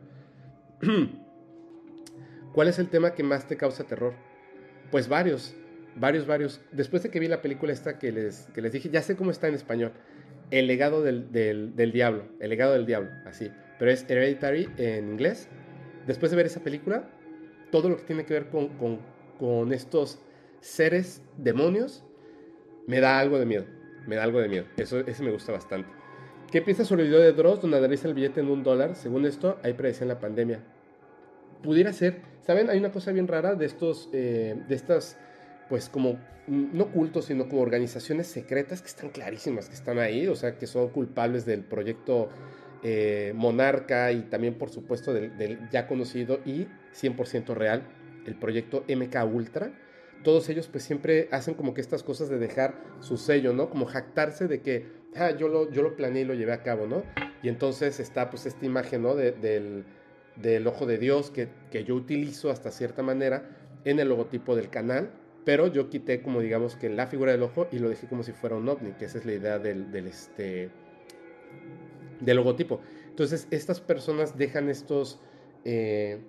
[clears throat] ¿Cuál es el tema que más te causa terror? Pues varios, varios, varios. Después de que vi la película esta que les, que les dije, ya sé cómo está en español, El legado del, del, del diablo, El legado del diablo, así, pero es Hereditary en inglés. Después de ver esa película, todo lo que tiene que ver con, con, con estos seres demonios, me da algo de miedo. Me da algo de miedo. Eso, ese me gusta bastante. ¿Qué piensas sobre el video de Dross donde analiza el billete en un dólar? Según esto, hay predecían la pandemia. Pudiera ser. ¿Saben? Hay una cosa bien rara de estos, eh, de estas, pues como, mm, no cultos, sino como organizaciones secretas que están clarísimas, que están ahí, o sea, que son culpables del proyecto eh, Monarca y también, por supuesto, del, del ya conocido y 100% real, el proyecto MK Ultra todos ellos pues siempre hacen como que estas cosas de dejar su sello, ¿no? Como jactarse de que, ah, yo lo, yo lo planeé y lo llevé a cabo, ¿no? Y entonces está pues esta imagen, ¿no? De- del, del ojo de Dios que, que yo utilizo hasta cierta manera en el logotipo del canal, pero yo quité como digamos que la figura del ojo y lo dejé como si fuera un ovni, que esa es la idea del, del este, del logotipo. Entonces estas personas dejan estos... eh,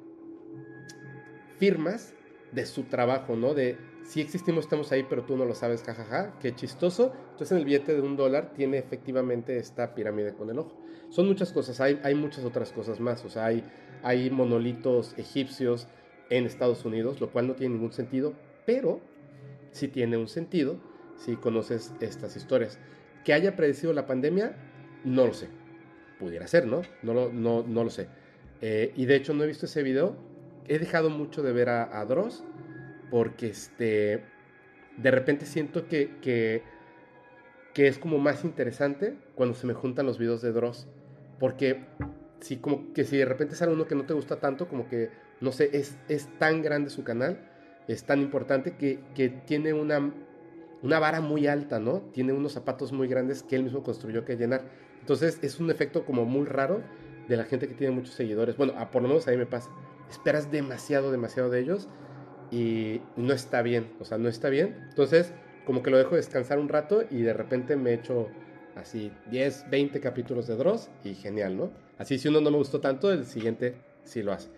firmas de su trabajo, ¿no? De sí existimos, estamos ahí, pero tú no lo sabes, jajaja, qué chistoso. Entonces en el billete de un dólar tiene efectivamente esta pirámide con el ojo. Son muchas cosas, hay, hay muchas otras cosas más, o sea, hay, hay monolitos egipcios en Estados Unidos, lo cual no tiene ningún sentido, pero sí tiene un sentido si conoces estas historias. Que haya predecido la pandemia, no lo sé. Pudiera ser, ¿no? No lo, no, no lo sé. Eh, y de hecho no he visto ese video. He dejado mucho de ver a, a Dross porque este, de repente siento que, que, es como más interesante cuando se me juntan los videos de Dross. Porque si, como que si de repente sale uno que no te gusta tanto, como que, no sé, es, es tan grande su canal, es tan importante que, que tiene una, una vara muy alta, ¿no? Tiene unos zapatos muy grandes que él mismo construyó que llenar. Entonces es un efecto como muy raro de la gente que tiene muchos seguidores. Bueno, a, por lo menos a mí me pasa. Esperas demasiado, demasiado de ellos y no está bien, o sea, no está bien. Entonces, como que lo dejo descansar un rato y de repente me echo así 10, 20 capítulos de Dross y genial, ¿no? Así si uno no me gustó tanto, el siguiente sí lo hace.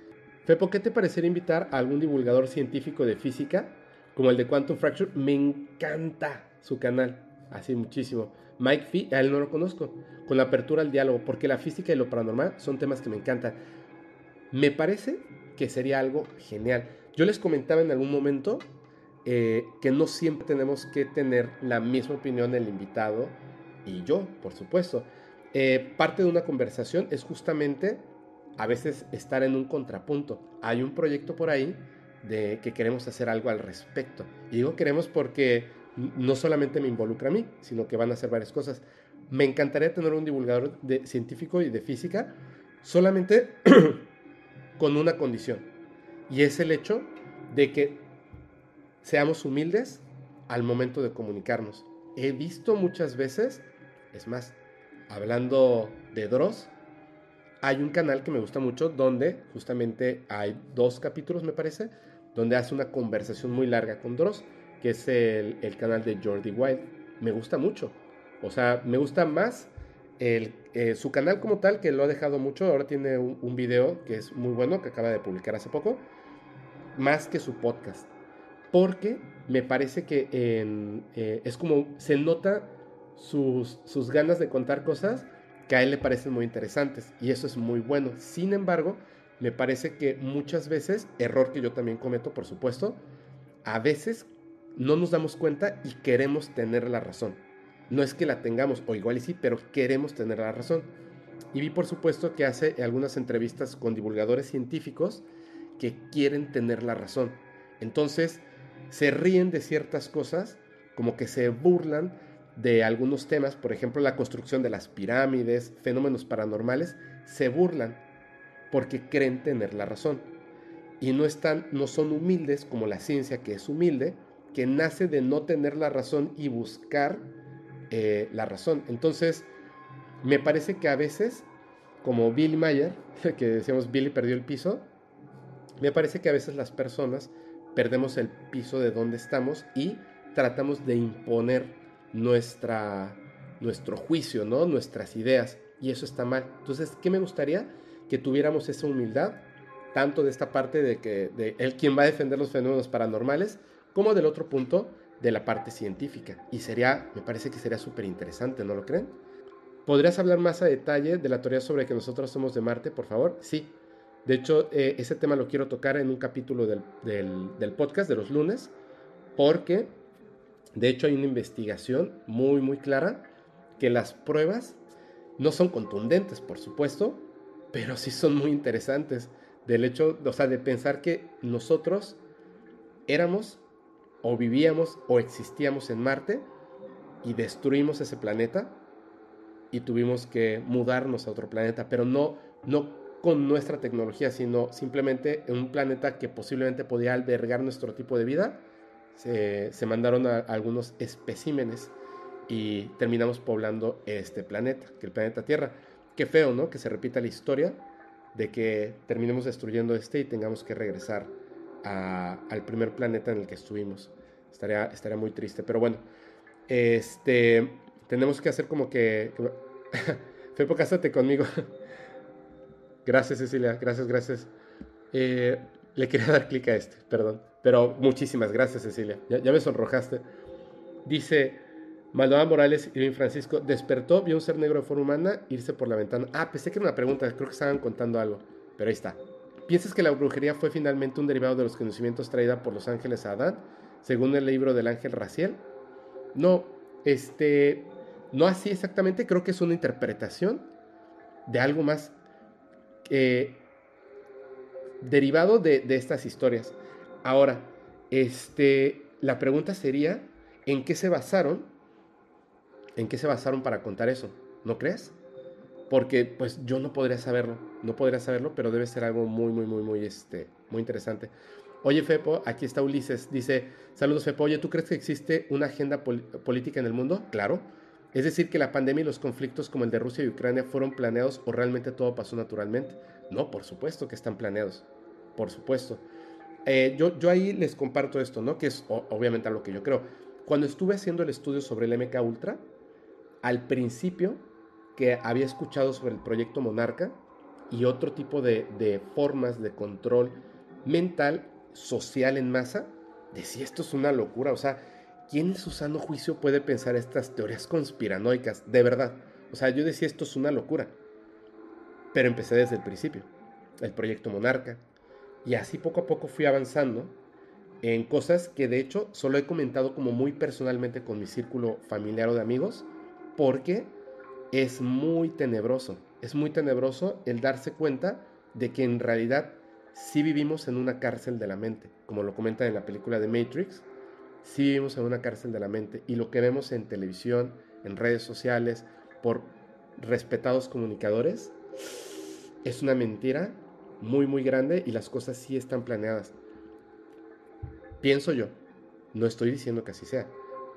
Fepo, ¿qué te parecería invitar a algún divulgador científico de física como el de Quantum Fracture? Me encanta su canal, así muchísimo. Mike Fee, a él no lo conozco, con la apertura al diálogo, porque la física y lo paranormal son temas que me encantan. Me parece que sería algo genial. Yo les comentaba en algún momento eh, que no siempre tenemos que tener la misma opinión el invitado y yo, por supuesto. Eh, parte de una conversación es justamente a veces estar en un contrapunto. Hay un proyecto por ahí de que queremos hacer algo al respecto. Y digo queremos porque no solamente me involucra a mí, sino que van a hacer varias cosas. Me encantaría tener un divulgador de científico y de física solamente [clears throat] con una condición y es el hecho de que seamos humildes al momento de comunicarnos. He visto muchas veces, es más, hablando de Dross, hay un canal que me gusta mucho donde justamente hay dos capítulos, me parece, donde hace una conversación muy larga con Dross, que es el, canal de Jordi Wild. Me gusta mucho. O sea, me gusta más el, eh, su canal como tal, que lo ha dejado mucho. Ahora tiene un, video que es muy bueno, que acaba de publicar hace poco más que su podcast. Porque me parece que eh, es como se nota sus, sus ganas de contar cosas que a él le parecen muy interesantes. Y eso es muy bueno. Sin embargo, me parece que muchas veces, error que yo también cometo, por supuesto, a veces no nos damos cuenta y queremos tener la razón. No es que la tengamos, o igual y sí, pero queremos tener la razón. Y vi, por supuesto, que hace algunas entrevistas con divulgadores científicos que quieren tener la razón. Entonces, se ríen de ciertas cosas, como que se burlan de algunos temas, por ejemplo, la construcción de las pirámides, fenómenos paranormales, se burlan porque creen tener la razón. Y no están, no son humildes como la ciencia que es humilde, que nace de no tener la razón y buscar eh, la razón. Entonces, me parece que a veces, como Billy Mayer, [laughs] que decíamos Billy perdió el piso, me parece que a veces las personas perdemos el piso de donde estamos y tratamos de imponer nuestra, nuestro juicio, ¿no? nuestras ideas, y eso está mal. Entonces, ¿qué me gustaría? Que tuviéramos esa humildad, tanto de esta parte de que de él quien va a defender los fenómenos paranormales, como del otro punto de la parte científica. Y sería, me parece que sería súper interesante, ¿no lo creen? ¿Podrías hablar más a detalle de la teoría sobre que nosotros somos de Marte, por favor? Sí, de hecho, eh, ese tema lo quiero tocar en un capítulo del, del, podcast de los lunes, porque de hecho hay una investigación muy, muy clara que las pruebas no son contundentes, por supuesto, pero sí son muy interesantes. Del hecho, o sea, de pensar que nosotros éramos o vivíamos o existíamos en Marte y destruimos ese planeta y tuvimos que mudarnos a otro planeta, pero no, no con nuestra tecnología, sino simplemente en un planeta que posiblemente podía albergar nuestro tipo de vida. Se, mandaron algunos especímenes y terminamos poblando este planeta, que el planeta Tierra. Qué feo, ¿no? Que se repita la historia de que terminemos destruyendo este y tengamos que regresar al primer planeta en el que estuvimos. Estaría, estaría muy triste, pero bueno, este, tenemos que hacer como que... [laughs] Fepo, cásate conmigo. [laughs] Gracias, Cecilia. Gracias, gracias. Eh, le quería dar clic a este, perdón. Pero muchísimas gracias, Cecilia. Ya, ya me sonrojaste. Dice Maldonado Morales y Francisco, despertó, vio un ser negro de forma humana irse por la ventana. Ah, pensé que era una pregunta, creo que estaban contando algo, pero ahí está. ¿Piensas que la brujería fue finalmente un derivado de los conocimientos traída por los ángeles a Adán, según el libro del ángel Raciel? No, este, no así exactamente, creo que es una interpretación de algo más eh, derivado de, de estas historias. Ahora, este, la pregunta sería, ¿en qué se basaron? ¿En qué se basaron para contar eso? ¿No crees? Porque pues yo no podría saberlo, no podría saberlo, pero debe ser algo muy, muy, muy, muy, este, muy interesante. Oye, Fepo, aquí está Ulises, dice, saludos Fepo, oye, ¿tú crees que existe una agenda política en el mundo? Claro. Es decir, que la pandemia y los conflictos como el de Rusia y Ucrania fueron planeados o realmente todo pasó naturalmente. No, por supuesto que están planeados, por supuesto. Eh, yo, yo ahí les comparto esto, ¿no? Que es obviamente a lo que yo creo. Cuando estuve haciendo el estudio sobre el MK Ultra, al principio que había escuchado sobre el proyecto Monarca y otro tipo de, de formas de control mental, social en masa, decía esto es una locura. O sea, ¿quién en su sano juicio puede pensar estas teorías conspiranoicas? De verdad. O sea, yo decía esto es una locura. Pero empecé desde el principio. El proyecto Monarca, y así poco a poco fui avanzando en cosas que de hecho solo he comentado como muy personalmente con mi círculo familiar o de amigos, porque es muy tenebroso. Es muy tenebroso el darse cuenta de que en realidad sí vivimos en una cárcel de la mente, como lo comenta en la película de Matrix, sí vivimos en una cárcel de la mente y lo que vemos en televisión, en redes sociales, por respetados comunicadores, es una mentira muy, muy grande y las cosas sí están planeadas. Pienso yo, no estoy diciendo que así sea,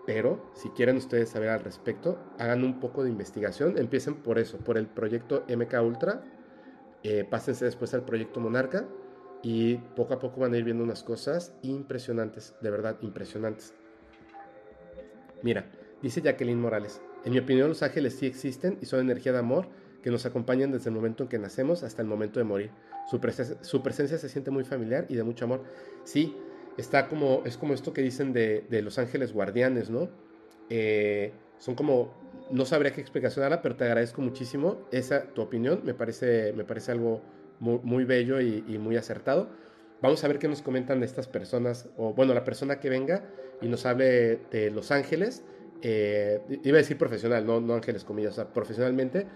pero si quieren ustedes saber al respecto, hagan un poco de investigación, empiecen por eso, por el proyecto MK Ultra, eh, pásense después al proyecto Monarca y poco a poco van a ir viendo unas cosas impresionantes, de verdad impresionantes. Mira, dice Jacqueline Morales, en mi opinión los ángeles sí existen y son energía de amor que nos acompañan desde el momento en que nacemos hasta el momento de morir. Su, presencia, se siente muy familiar y de mucho amor. Sí, está como, es como esto que dicen de, los ángeles guardianes, ¿no? Eh, son como, no sabría qué explicación darla, pero te agradezco muchísimo esa tu opinión, me parece, me parece algo muy, bello y, muy acertado. Vamos a ver qué nos comentan de estas personas, o bueno, la persona que venga y nos hable de los ángeles, eh, iba a decir profesional, no, no ángeles comillas, o sea, profesionalmente,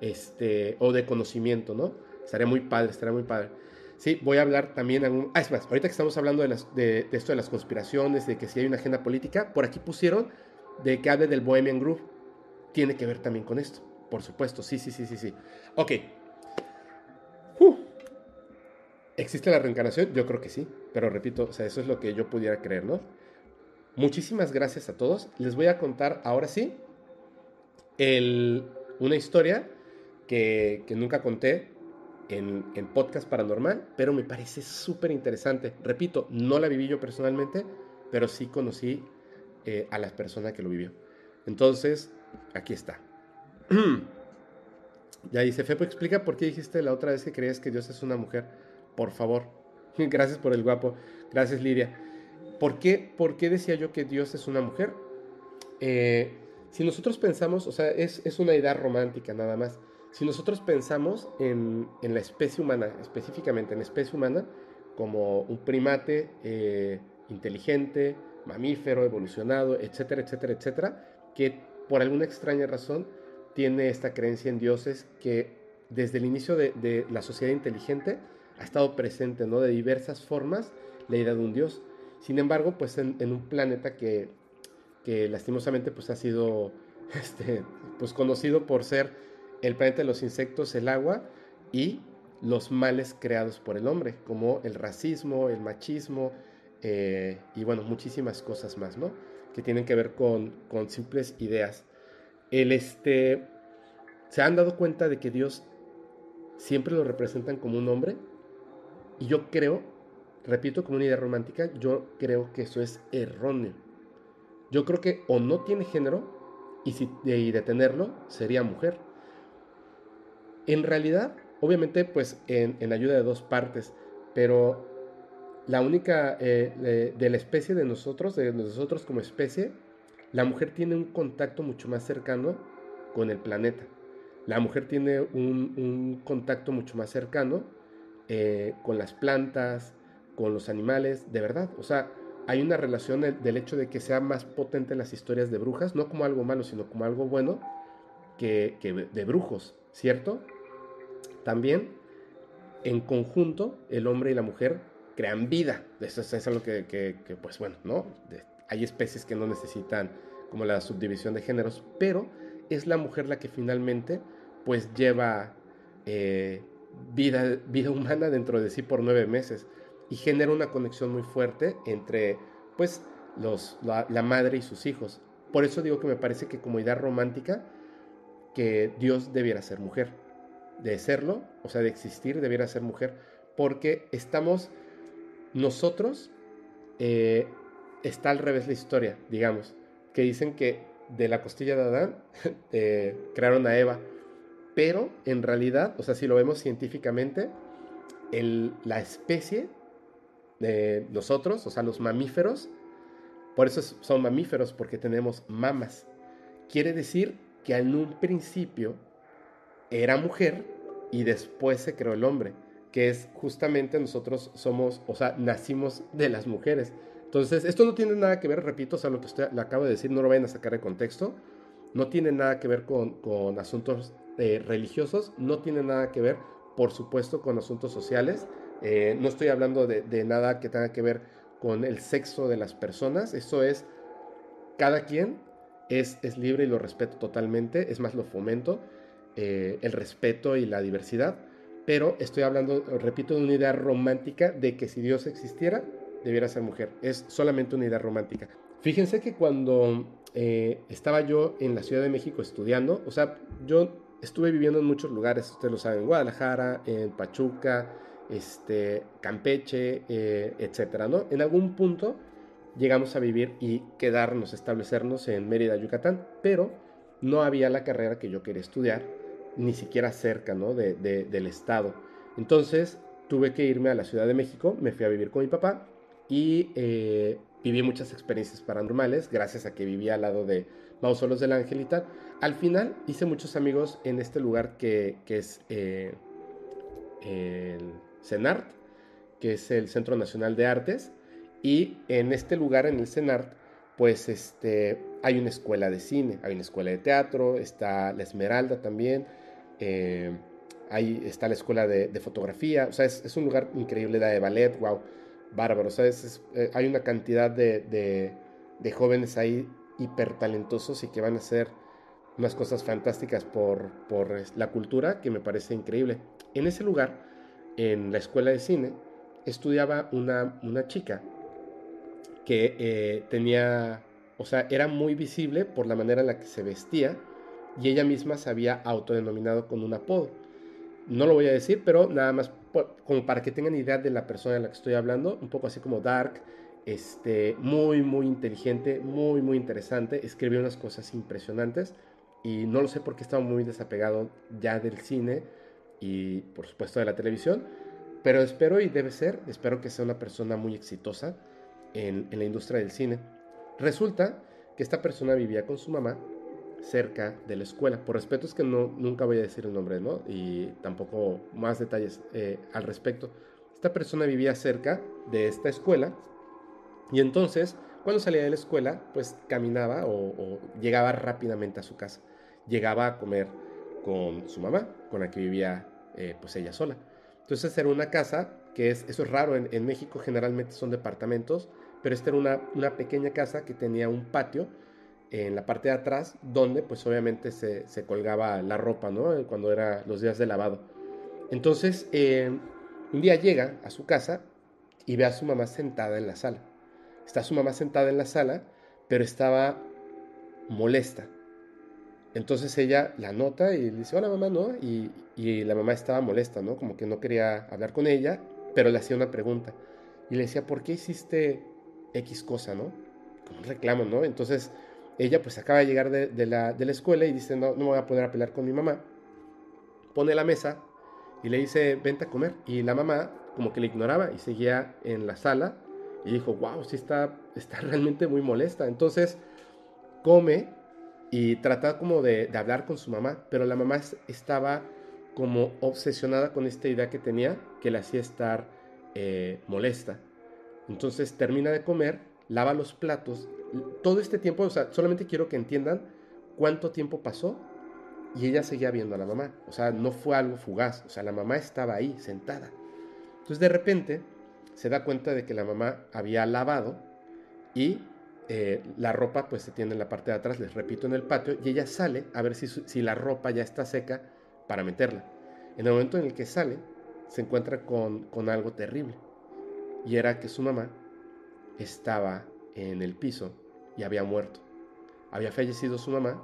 este, o de conocimiento, ¿no? Estaría muy padre, estaría muy padre. Sí, voy a hablar también. En Ah, es más, ahorita que estamos hablando de, las, de, esto de las conspiraciones, de que si hay una agenda política, por aquí pusieron de que hable del Bohemian Group. Tiene que ver también con esto, por supuesto. Sí, sí, sí, sí, sí. Ok. ¿Existe la reencarnación? Yo creo que sí, pero repito, o sea, eso es lo que yo pudiera creer, ¿no? Muchísimas gracias a todos. Les voy a contar ahora sí el, una historia que, que nunca conté en, podcast paranormal, pero me parece súper interesante. Repito, no la viví yo personalmente, pero sí conocí eh, a la persona que lo vivió. Entonces, aquí está. [clears throat] ya dice, Fepo, explica por qué dijiste la otra vez que creías que Dios es una mujer. Por favor. [laughs] Gracias por el guapo. Gracias, Lidia. ¿Por qué, por qué decía yo que Dios es una mujer? Eh, si nosotros pensamos, o sea, es, es una idea romántica nada más. Si nosotros pensamos en, la especie humana, específicamente en la especie humana, como un primate eh, inteligente, mamífero, evolucionado, etcétera, etcétera, etcétera, que por alguna extraña razón tiene esta creencia en dioses que desde el inicio de, la sociedad inteligente ha estado presente, ¿no? De diversas formas la idea de un dios. Sin embargo, pues en, un planeta que, que, lastimosamente pues ha sido [laughs] este, pues conocido por ser el planeta de los insectos, el agua y los males creados por el hombre, como el racismo, el machismo eh, y bueno, muchísimas cosas más, ¿no? Que tienen que ver con, simples ideas. El este, ¿Se han dado cuenta de que Dios siempre lo representan como un hombre? Y yo creo, repito, como una idea romántica, yo creo que eso es erróneo. Yo creo que o no tiene género y, si, y de tenerlo sería mujer en realidad, obviamente, pues en, ayuda de dos partes, pero la única, eh, de la especie de nosotros, de nosotros como especie, la mujer tiene un contacto mucho más cercano con el planeta. La mujer tiene un, contacto mucho más cercano eh, con las plantas, con los animales, de verdad. O sea, hay una relación del, hecho de que sea más potente las historias de brujas, no como algo malo, sino como algo bueno, que, de brujos, ¿cierto? También, en conjunto, el hombre y la mujer crean vida. Eso es, algo que, pues bueno, ¿no? hay especies que no necesitan como la subdivisión de géneros, pero es la mujer la que finalmente pues lleva eh, vida, vida humana dentro de sí por nueve meses y genera una conexión muy fuerte entre pues los, la, madre y sus hijos. Por eso digo que me parece que como idea romántica que Dios debiera ser mujer. De serlo, o sea, de existir, debiera ser mujer. Porque estamos nosotros, eh, está al revés la historia, digamos, que dicen que de la costilla de Adán [laughs] eh, crearon a Eva pero en realidad, o sea, si lo vemos científicamente, la especie de nosotros, o sea, los mamíferos, por eso son mamíferos, porque tenemos mamas. Quiere decir que en un principio era mujer y después se creó el hombre, que es justamente nosotros somos, o sea, nacimos de las mujeres. Entonces, esto no tiene nada que ver, repito, o sea, lo que usted le acabo de decir, no lo vayan a sacar de contexto, no tiene nada que ver con, con asuntos eh, religiosos, no tiene nada que ver, por supuesto, con asuntos sociales. Eh, no estoy hablando de, nada que tenga que ver con el sexo de las personas. Eso es, cada quien es, es libre y lo respeto totalmente. Es más, lo fomento, eh, el respeto y la diversidad. Pero estoy hablando, repito, de una idea romántica de que si Dios existiera, debiera ser mujer. Es solamente una idea romántica. Fíjense que cuando estaba yo en la Ciudad de México estudiando, o sea, yo estuve viviendo en muchos lugares, ustedes lo saben, en Guadalajara, en Pachuca, este, Campeche, eh, etcétera, ¿no? En algún punto llegamos a vivir y quedarnos, establecernos en Mérida, Yucatán, pero no había la carrera que yo quería estudiar, ni siquiera cerca, ¿no? De, del estado. Entonces tuve que irme a la Ciudad de México, me fui a vivir con mi papá y eh, viví muchas experiencias paranormales, gracias a que vivía al lado de Mausolos del Ángel y tal. Al final hice muchos amigos en este lugar que, es eh, el CENART, que es el Centro Nacional de Artes. Y en este lugar, en el CENART, pues este, hay una escuela de cine, hay una escuela de teatro, está la Esmeralda también, eh, ahí está la escuela de, fotografía, o sea, es, un lugar increíble, de ballet, wow, bárbaro, eh, hay una cantidad de, jóvenes ahí hiper talentosos y que van a hacer unas cosas fantásticas por, la cultura que me parece increíble. En ese lugar, en la escuela de cine, estudiaba una, una chica que eh, tenía, o sea, era muy visible por la manera en la que se vestía y ella misma se había autodenominado con un apodo. No lo voy a decir, pero nada más como para que tengan idea de la persona de la que estoy hablando, un poco así como dark, este, muy, muy inteligente, muy, muy interesante. Escribió unas cosas impresionantes y no lo sé por qué estaba muy desapegado ya del cine y por supuesto de la televisión, pero espero y debe ser, espero que sea una persona muy exitosa en la industria del cine. Resulta que esta persona vivía con su mamá cerca de la escuela. Por respeto es que no, nunca voy a decir el nombre, ¿no? Y tampoco más detalles eh, al respecto. Esta persona vivía cerca de esta escuela y entonces, cuando salía de la escuela, pues caminaba o, llegaba rápidamente a su casa. Llegaba a comer con su mamá, con la que vivía eh, pues ella sola. Entonces era una casa que es, eso es raro, en, México generalmente son departamentos, pero esta era una, una, pequeña casa que tenía un patio en la parte de atrás, donde pues obviamente se, se colgaba la ropa, ¿no? Cuando era los días de lavado. Entonces, eh, un día llega a su casa y ve a su mamá sentada en la sala. Está su mamá sentada en la sala, pero estaba molesta. Entonces ella la nota y le dice, hola mamá, ¿no? Y, la mamá estaba molesta, ¿no? Como que no quería hablar con ella, pero le hacía una pregunta. Y le decía, ¿por qué hiciste X cosa, ¿no? Como un reclamo, ¿no? Entonces ella pues acaba de llegar de, la, de la, escuela y dice, no, no me voy a poder a con mi mamá. Pone la mesa y le dice, vente a comer. Y la mamá como que le ignoraba y seguía en la sala y dijo, wow, sí está, está [laughs] realmente muy molesta. Entonces come y trata como de, hablar con su mamá, pero la mamá estaba como obsesionada con esta idea que tenía que le hacía estar eh, molesta. Entonces termina de comer, lava los platos. Todo este tiempo, o sea, solamente quiero que entiendan cuánto tiempo pasó y ella seguía viendo a la mamá. O sea, no fue algo fugaz. O sea, la mamá estaba ahí, sentada. Entonces de repente se da cuenta de que la mamá había lavado y eh, la ropa pues se tiene en la parte de atrás, les repito, en el patio, y ella sale a ver si, si la ropa ya está seca para meterla. En el momento en el que sale, se encuentra con, con algo terrible, y era que su mamá estaba en el piso y había muerto. Había fallecido su mamá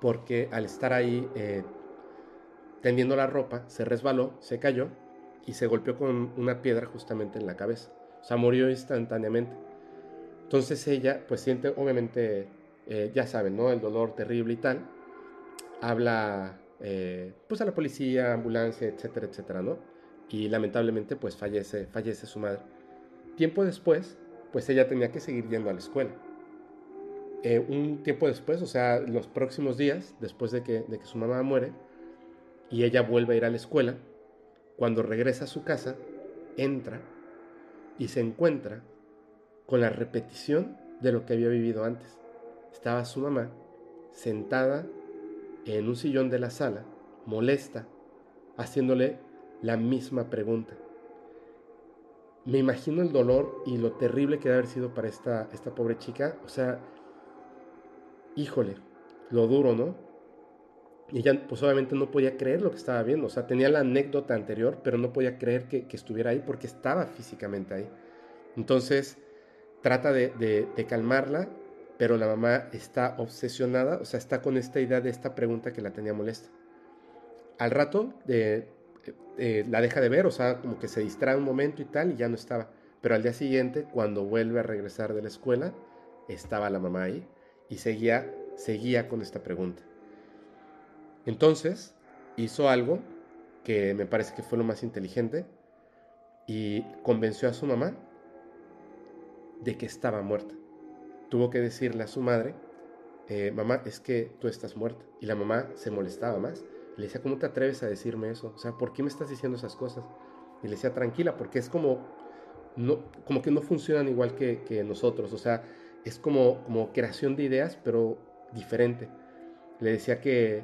porque al estar ahí eh, tendiendo la ropa, se resbaló, se cayó y se golpeó con una piedra justamente en la cabeza. O sea, murió instantáneamente. Entonces ella, pues siente, obviamente, eh, ya saben, ¿no? El dolor terrible y tal. Habla, eh, pues a la policía, ambulancia, etcétera, etcétera, ¿no? Y lamentablemente, pues fallece, fallece su madre. Tiempo después, pues ella tenía que seguir yendo a la escuela. Eh, un tiempo después, o sea, los próximos días, después de que, de que su mamá muere, y ella vuelve a ir a la escuela, cuando regresa a su casa, entra y se encuentra con la repetición de lo que había vivido antes. Estaba su mamá sentada en un sillón de la sala, molesta, haciéndole la misma pregunta. Me imagino el dolor y lo terrible que debe haber sido para esta, esta pobre chica. O sea, híjole, lo duro, ¿no? Y ella, pues obviamente no podía creer lo que estaba viendo. O sea, tenía la anécdota anterior, pero no podía creer que, estuviera ahí porque estaba físicamente ahí. Entonces, trata de, calmarla, pero la mamá está obsesionada, o sea, está con esta idea de esta pregunta que la tenía molesta. Al rato eh, eh, la deja de ver, o sea, como que se distrae un momento y tal, y ya no estaba. Pero al día siguiente, cuando vuelve a regresar de la escuela, estaba la mamá ahí y seguía, seguía con esta pregunta. Entonces, hizo algo que me parece que fue lo más inteligente y convenció a su mamá de que estaba muerta. Tuvo que decirle a su madre, eh, mamá, es que tú estás muerta. Y la mamá se molestaba más. Le decía, ¿cómo te atreves a decirme eso? O sea, ¿por qué me estás diciendo esas cosas? Y le decía, tranquila, porque es como, no, como que no funcionan igual que, que nosotros. O sea, es como, como creación de ideas, pero diferente. Le decía que,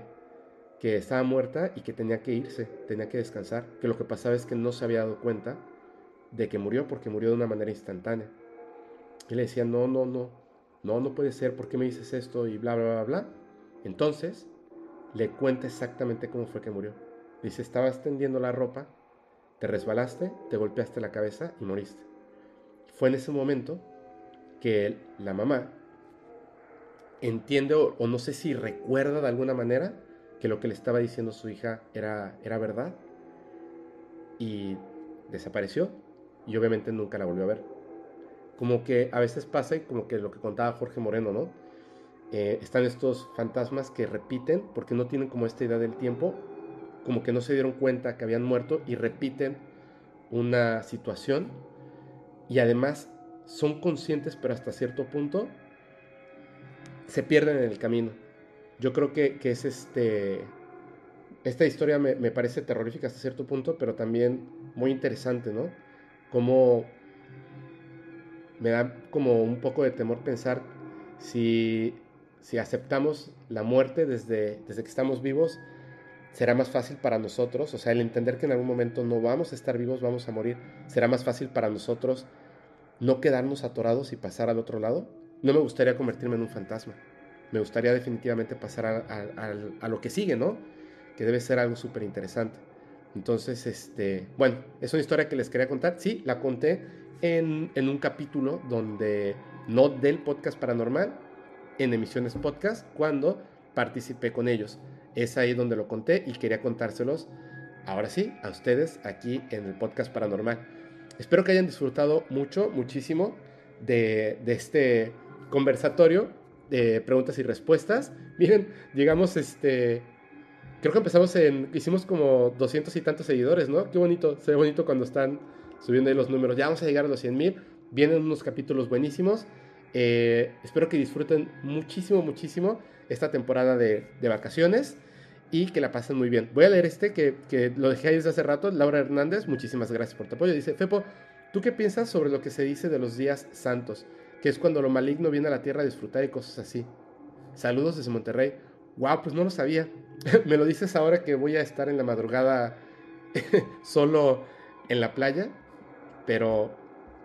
que estaba muerta y que tenía que irse, tenía que descansar. Que lo que pasaba es que no se había dado cuenta de que murió porque murió de una manera instantánea. Y le decía, no, no, no, no, no puede ser, ¿por qué me dices esto? Y bla, bla, bla, bla. Entonces, le cuenta exactamente cómo fue que murió. Dice, estabas tendiendo la ropa, te resbalaste, te golpeaste la cabeza y moriste. Fue en ese momento que la mamá entiende o, no sé si recuerda de alguna manera que lo que le estaba diciendo su hija era, era verdad y desapareció y obviamente nunca la volvió a ver como que a veces pasa y como que lo que contaba Jorge Moreno, ¿no? Eh, están estos fantasmas que repiten porque no tienen como esta idea del tiempo, como que no se dieron cuenta que habían muerto y repiten una situación y además son conscientes pero hasta cierto punto se pierden en el camino. Yo creo que, que es este... Esta historia me, me, parece terrorífica hasta cierto punto, pero también muy interesante, ¿no? Como me da como un poco de temor pensar si, si aceptamos la muerte desde, desde que estamos vivos, será más fácil para nosotros, o sea, el entender que en algún momento no vamos a estar vivos, vamos a morir, será más fácil para nosotros no quedarnos atorados y pasar al otro lado. No me gustaría convertirme en un fantasma, me gustaría definitivamente pasar a, lo que sigue, ¿no? Que debe ser algo súper interesante. Entonces, este, bueno, es una historia que les quería contar. Sí, la conté en, un capítulo donde, no del podcast paranormal, en emisiones podcast, cuando participé con ellos. Es ahí donde lo conté y quería contárselos, ahora sí, a ustedes aquí en el podcast paranormal. Espero que hayan disfrutado mucho, muchísimo de, este conversatorio de preguntas y respuestas. [laughs] Miren, llegamos este, creo que empezamos en, hicimos como 200 y tantos seguidores, ¿no? Qué bonito, se ve bonito cuando están subiendo los números. Ya vamos a llegar a los 100 mil, vienen unos capítulos buenísimos. Eh, espero que disfruten muchísimo, muchísimo esta temporada de, vacaciones y que la pasen muy bien. Voy a leer este que, que lo dejé ahí desde hace rato. Laura Hernández, muchísimas gracias por tu apoyo. Dice, Fepo, ¿tú qué piensas sobre lo que se dice de los días santos? Que es cuando lo maligno viene a la tierra a disfrutar y cosas así. Saludos desde Monterrey. Wow, pues no lo sabía. [laughs] Me lo dices ahora que voy a estar en la madrugada [laughs] solo en la playa. Pero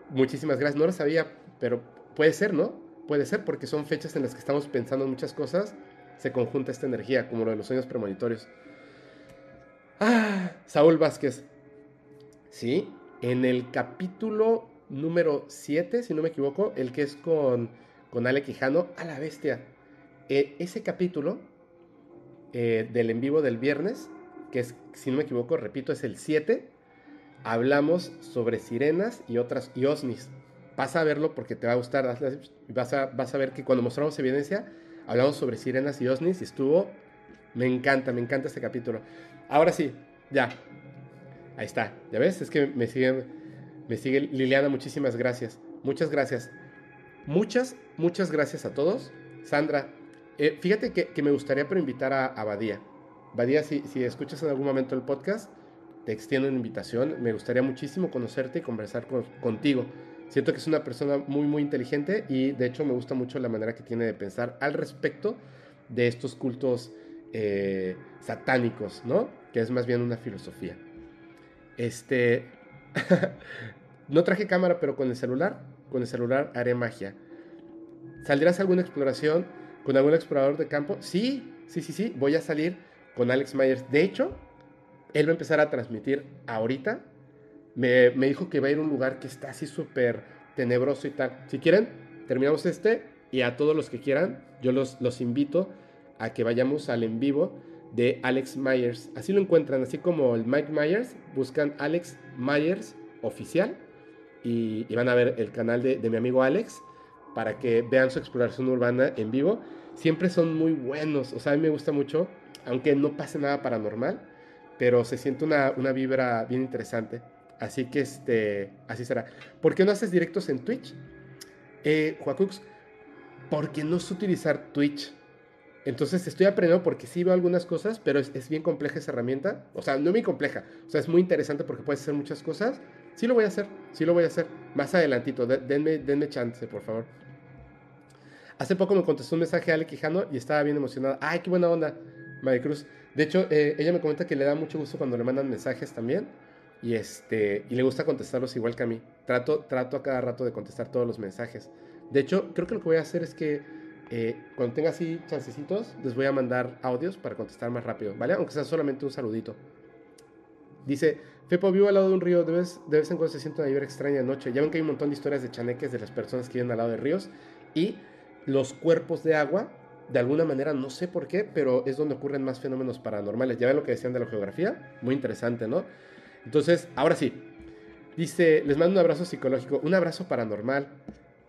muchísimas gracias. No lo sabía, pero puede ser, ¿no? Puede ser porque son fechas en las que estamos pensando en muchas cosas. Se conjunta esta energía, como lo de los sueños premonitorios. Ah, Saúl Vázquez. Sí, en el capítulo número 7, si no me equivoco, el que es con, con Ale Quijano, a la bestia. Eh, ese capítulo eh, del en vivo del viernes, que es, si no me equivoco, repito, es el 7, hablamos sobre sirenas y otras y osnis. Pasa a verlo porque te va a gustar. Vas a, vas a ver que cuando mostramos evidencia, hablamos sobre sirenas y osnis y estuvo. Me encanta, me encanta este capítulo. Ahora sí, ya. Ahí está. ¿Ya ves? Es que me siguen, me sigue Liliana. Muchísimas gracias. Muchas gracias. Muchas, muchas gracias a todos. Sandra, eh, fíjate que, que, me gustaría pero invitar a, a Badía. Badía, si, si escuchas en algún momento el podcast, te extiendo una invitación. Me gustaría muchísimo conocerte y conversar con, contigo. Siento que es una persona muy, muy inteligente y de hecho me gusta mucho la manera que tiene de pensar al respecto de estos cultos eh, satánicos, ¿no? Que es más bien una filosofía. Este. [laughs] no traje cámara, pero con el celular, con el celular haré magia. ¿Saldrás a alguna exploración con algún explorador de campo? Sí, sí, sí, sí. Voy a salir con Alex Myers. De hecho, él va a empezar a transmitir ahorita. Me, dijo que va a ir a un lugar que está así súper tenebroso y tal. Si quieren, terminamos este y a todos los que quieran, yo los, los invito a que vayamos al en vivo de Alex Myers. Así lo encuentran, así como el Mike Myers, buscan Alex Myers oficial y, y van a ver el canal de, de mi amigo Alex para que vean su exploración urbana en vivo. Siempre son muy buenos, o sea, a mí me gusta mucho, aunque no pase nada paranormal pero se siente una, una vibra bien interesante. Así que este, así será. ¿Por qué no haces directos en Twitch? Eh, Juacux, porque no sé utilizar Twitch. Entonces estoy aprendiendo porque sí veo algunas cosas, pero es, es, bien compleja esa herramienta. O sea, no muy compleja. O sea, es muy interesante porque puedes hacer muchas cosas. Sí lo voy a hacer, sí lo voy a hacer. Más adelantito, denme, denme chance, por favor. Hace poco me contestó un mensaje a Ale Quijano y estaba bien emocionada. ¡Ay, qué buena onda! Maricruz. De hecho, eh, ella me comenta que le da mucho gusto cuando le mandan mensajes también. Y, este, y le gusta contestarlos igual que a mí. Trato, trato a cada rato de contestar todos los mensajes. De hecho, creo que lo que voy a hacer es que eh, cuando tenga así chancecitos, les voy a mandar audios para contestar más rápido, ¿vale? Aunque sea solamente un saludito. Dice, Fepo, vivo al lado de un río, de vez, de vez en cuando se siente una vibra extraña de noche. Ya ven que hay un montón de historias de chaneques de las personas que viven al lado de ríos. Y los cuerpos de agua de alguna manera, no sé por qué, pero es donde ocurren más fenómenos paranormales. Ya ven lo que decían de la geografía, muy interesante, ¿no? Entonces, ahora sí, dice, les mando un abrazo psicológico, un abrazo paranormal,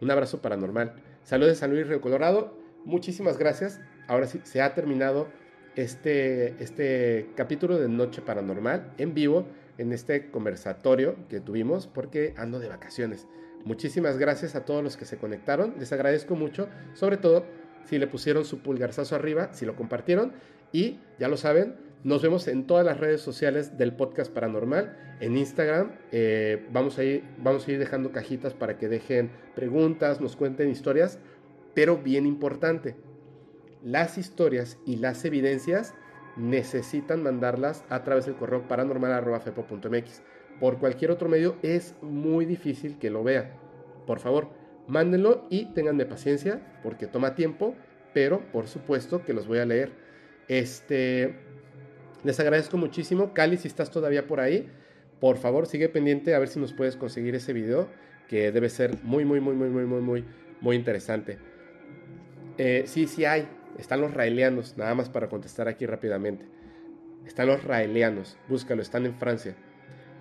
un abrazo paranormal. Saludos de San Luis Río Colorado, muchísimas gracias. Ahora sí, se ha terminado este, este capítulo de Noche Paranormal en vivo, en este conversatorio que tuvimos, porque ando de vacaciones. Muchísimas gracias a todos los que se conectaron, les agradezco mucho, sobre todo si le pusieron su pulgarzazo arriba, si lo compartieron. Y ya lo saben, nos vemos en todas las redes sociales del podcast paranormal. En Instagram eh, vamos, a ir, vamos a ir dejando cajitas para que dejen preguntas, nos cuenten historias. Pero bien importante, las historias y las evidencias necesitan mandarlas a través del correo paranormal.fepo.mx. Por cualquier otro medio es muy difícil que lo vean. Por favor, mándenlo y tenganme paciencia porque toma tiempo, pero por supuesto que los voy a leer. Este, les agradezco muchísimo. Cali, si estás todavía por ahí, por favor sigue pendiente a ver si nos puedes conseguir ese video que debe ser muy, muy, muy, muy, muy, muy, muy, interesante. Eh, sí, sí hay. Están los raelianos, nada más para contestar aquí rápidamente. Están los raelianos, búscalo, están en Francia.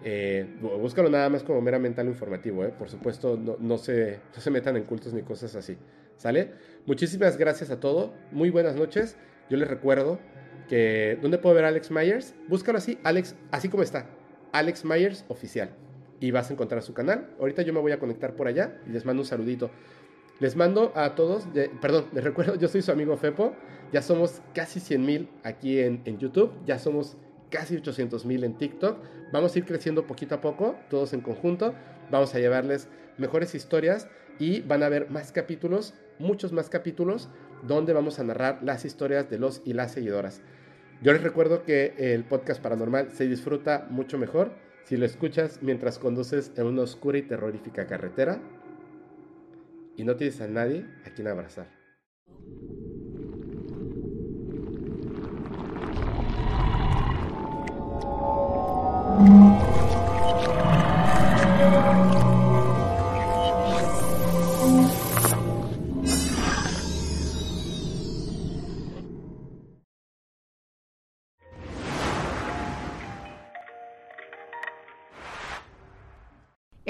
Eh, búscalo nada más como meramente algo informativo, ¿eh? por supuesto no, no, se, no se metan en cultos ni cosas así, ¿sale? Muchísimas gracias a todos, muy buenas noches, yo les recuerdo que ¿dónde puedo ver a Alex Myers? Búscalo así, Alex, así como está, Alex Myers oficial. Y vas a encontrar su canal. Ahorita yo me voy a conectar por allá y les mando un saludito. Les mando a todos, perdón, [laughs] les recuerdo, yo soy su amigo Fepo, ya somos casi 100 mil aquí en, YouTube, ya somos casi 800 mil en TikTok, vamos a ir creciendo poquito a poco, todos en conjunto, vamos a llevarles mejores historias y van a haber más capítulos, muchos más capítulos, donde vamos a narrar las historias de los y las seguidoras. Yo les recuerdo que el podcast paranormal se disfruta mucho mejor si lo escuchas mientras conduces en una oscura y terrorífica carretera y no tienes a nadie a quien abrazar.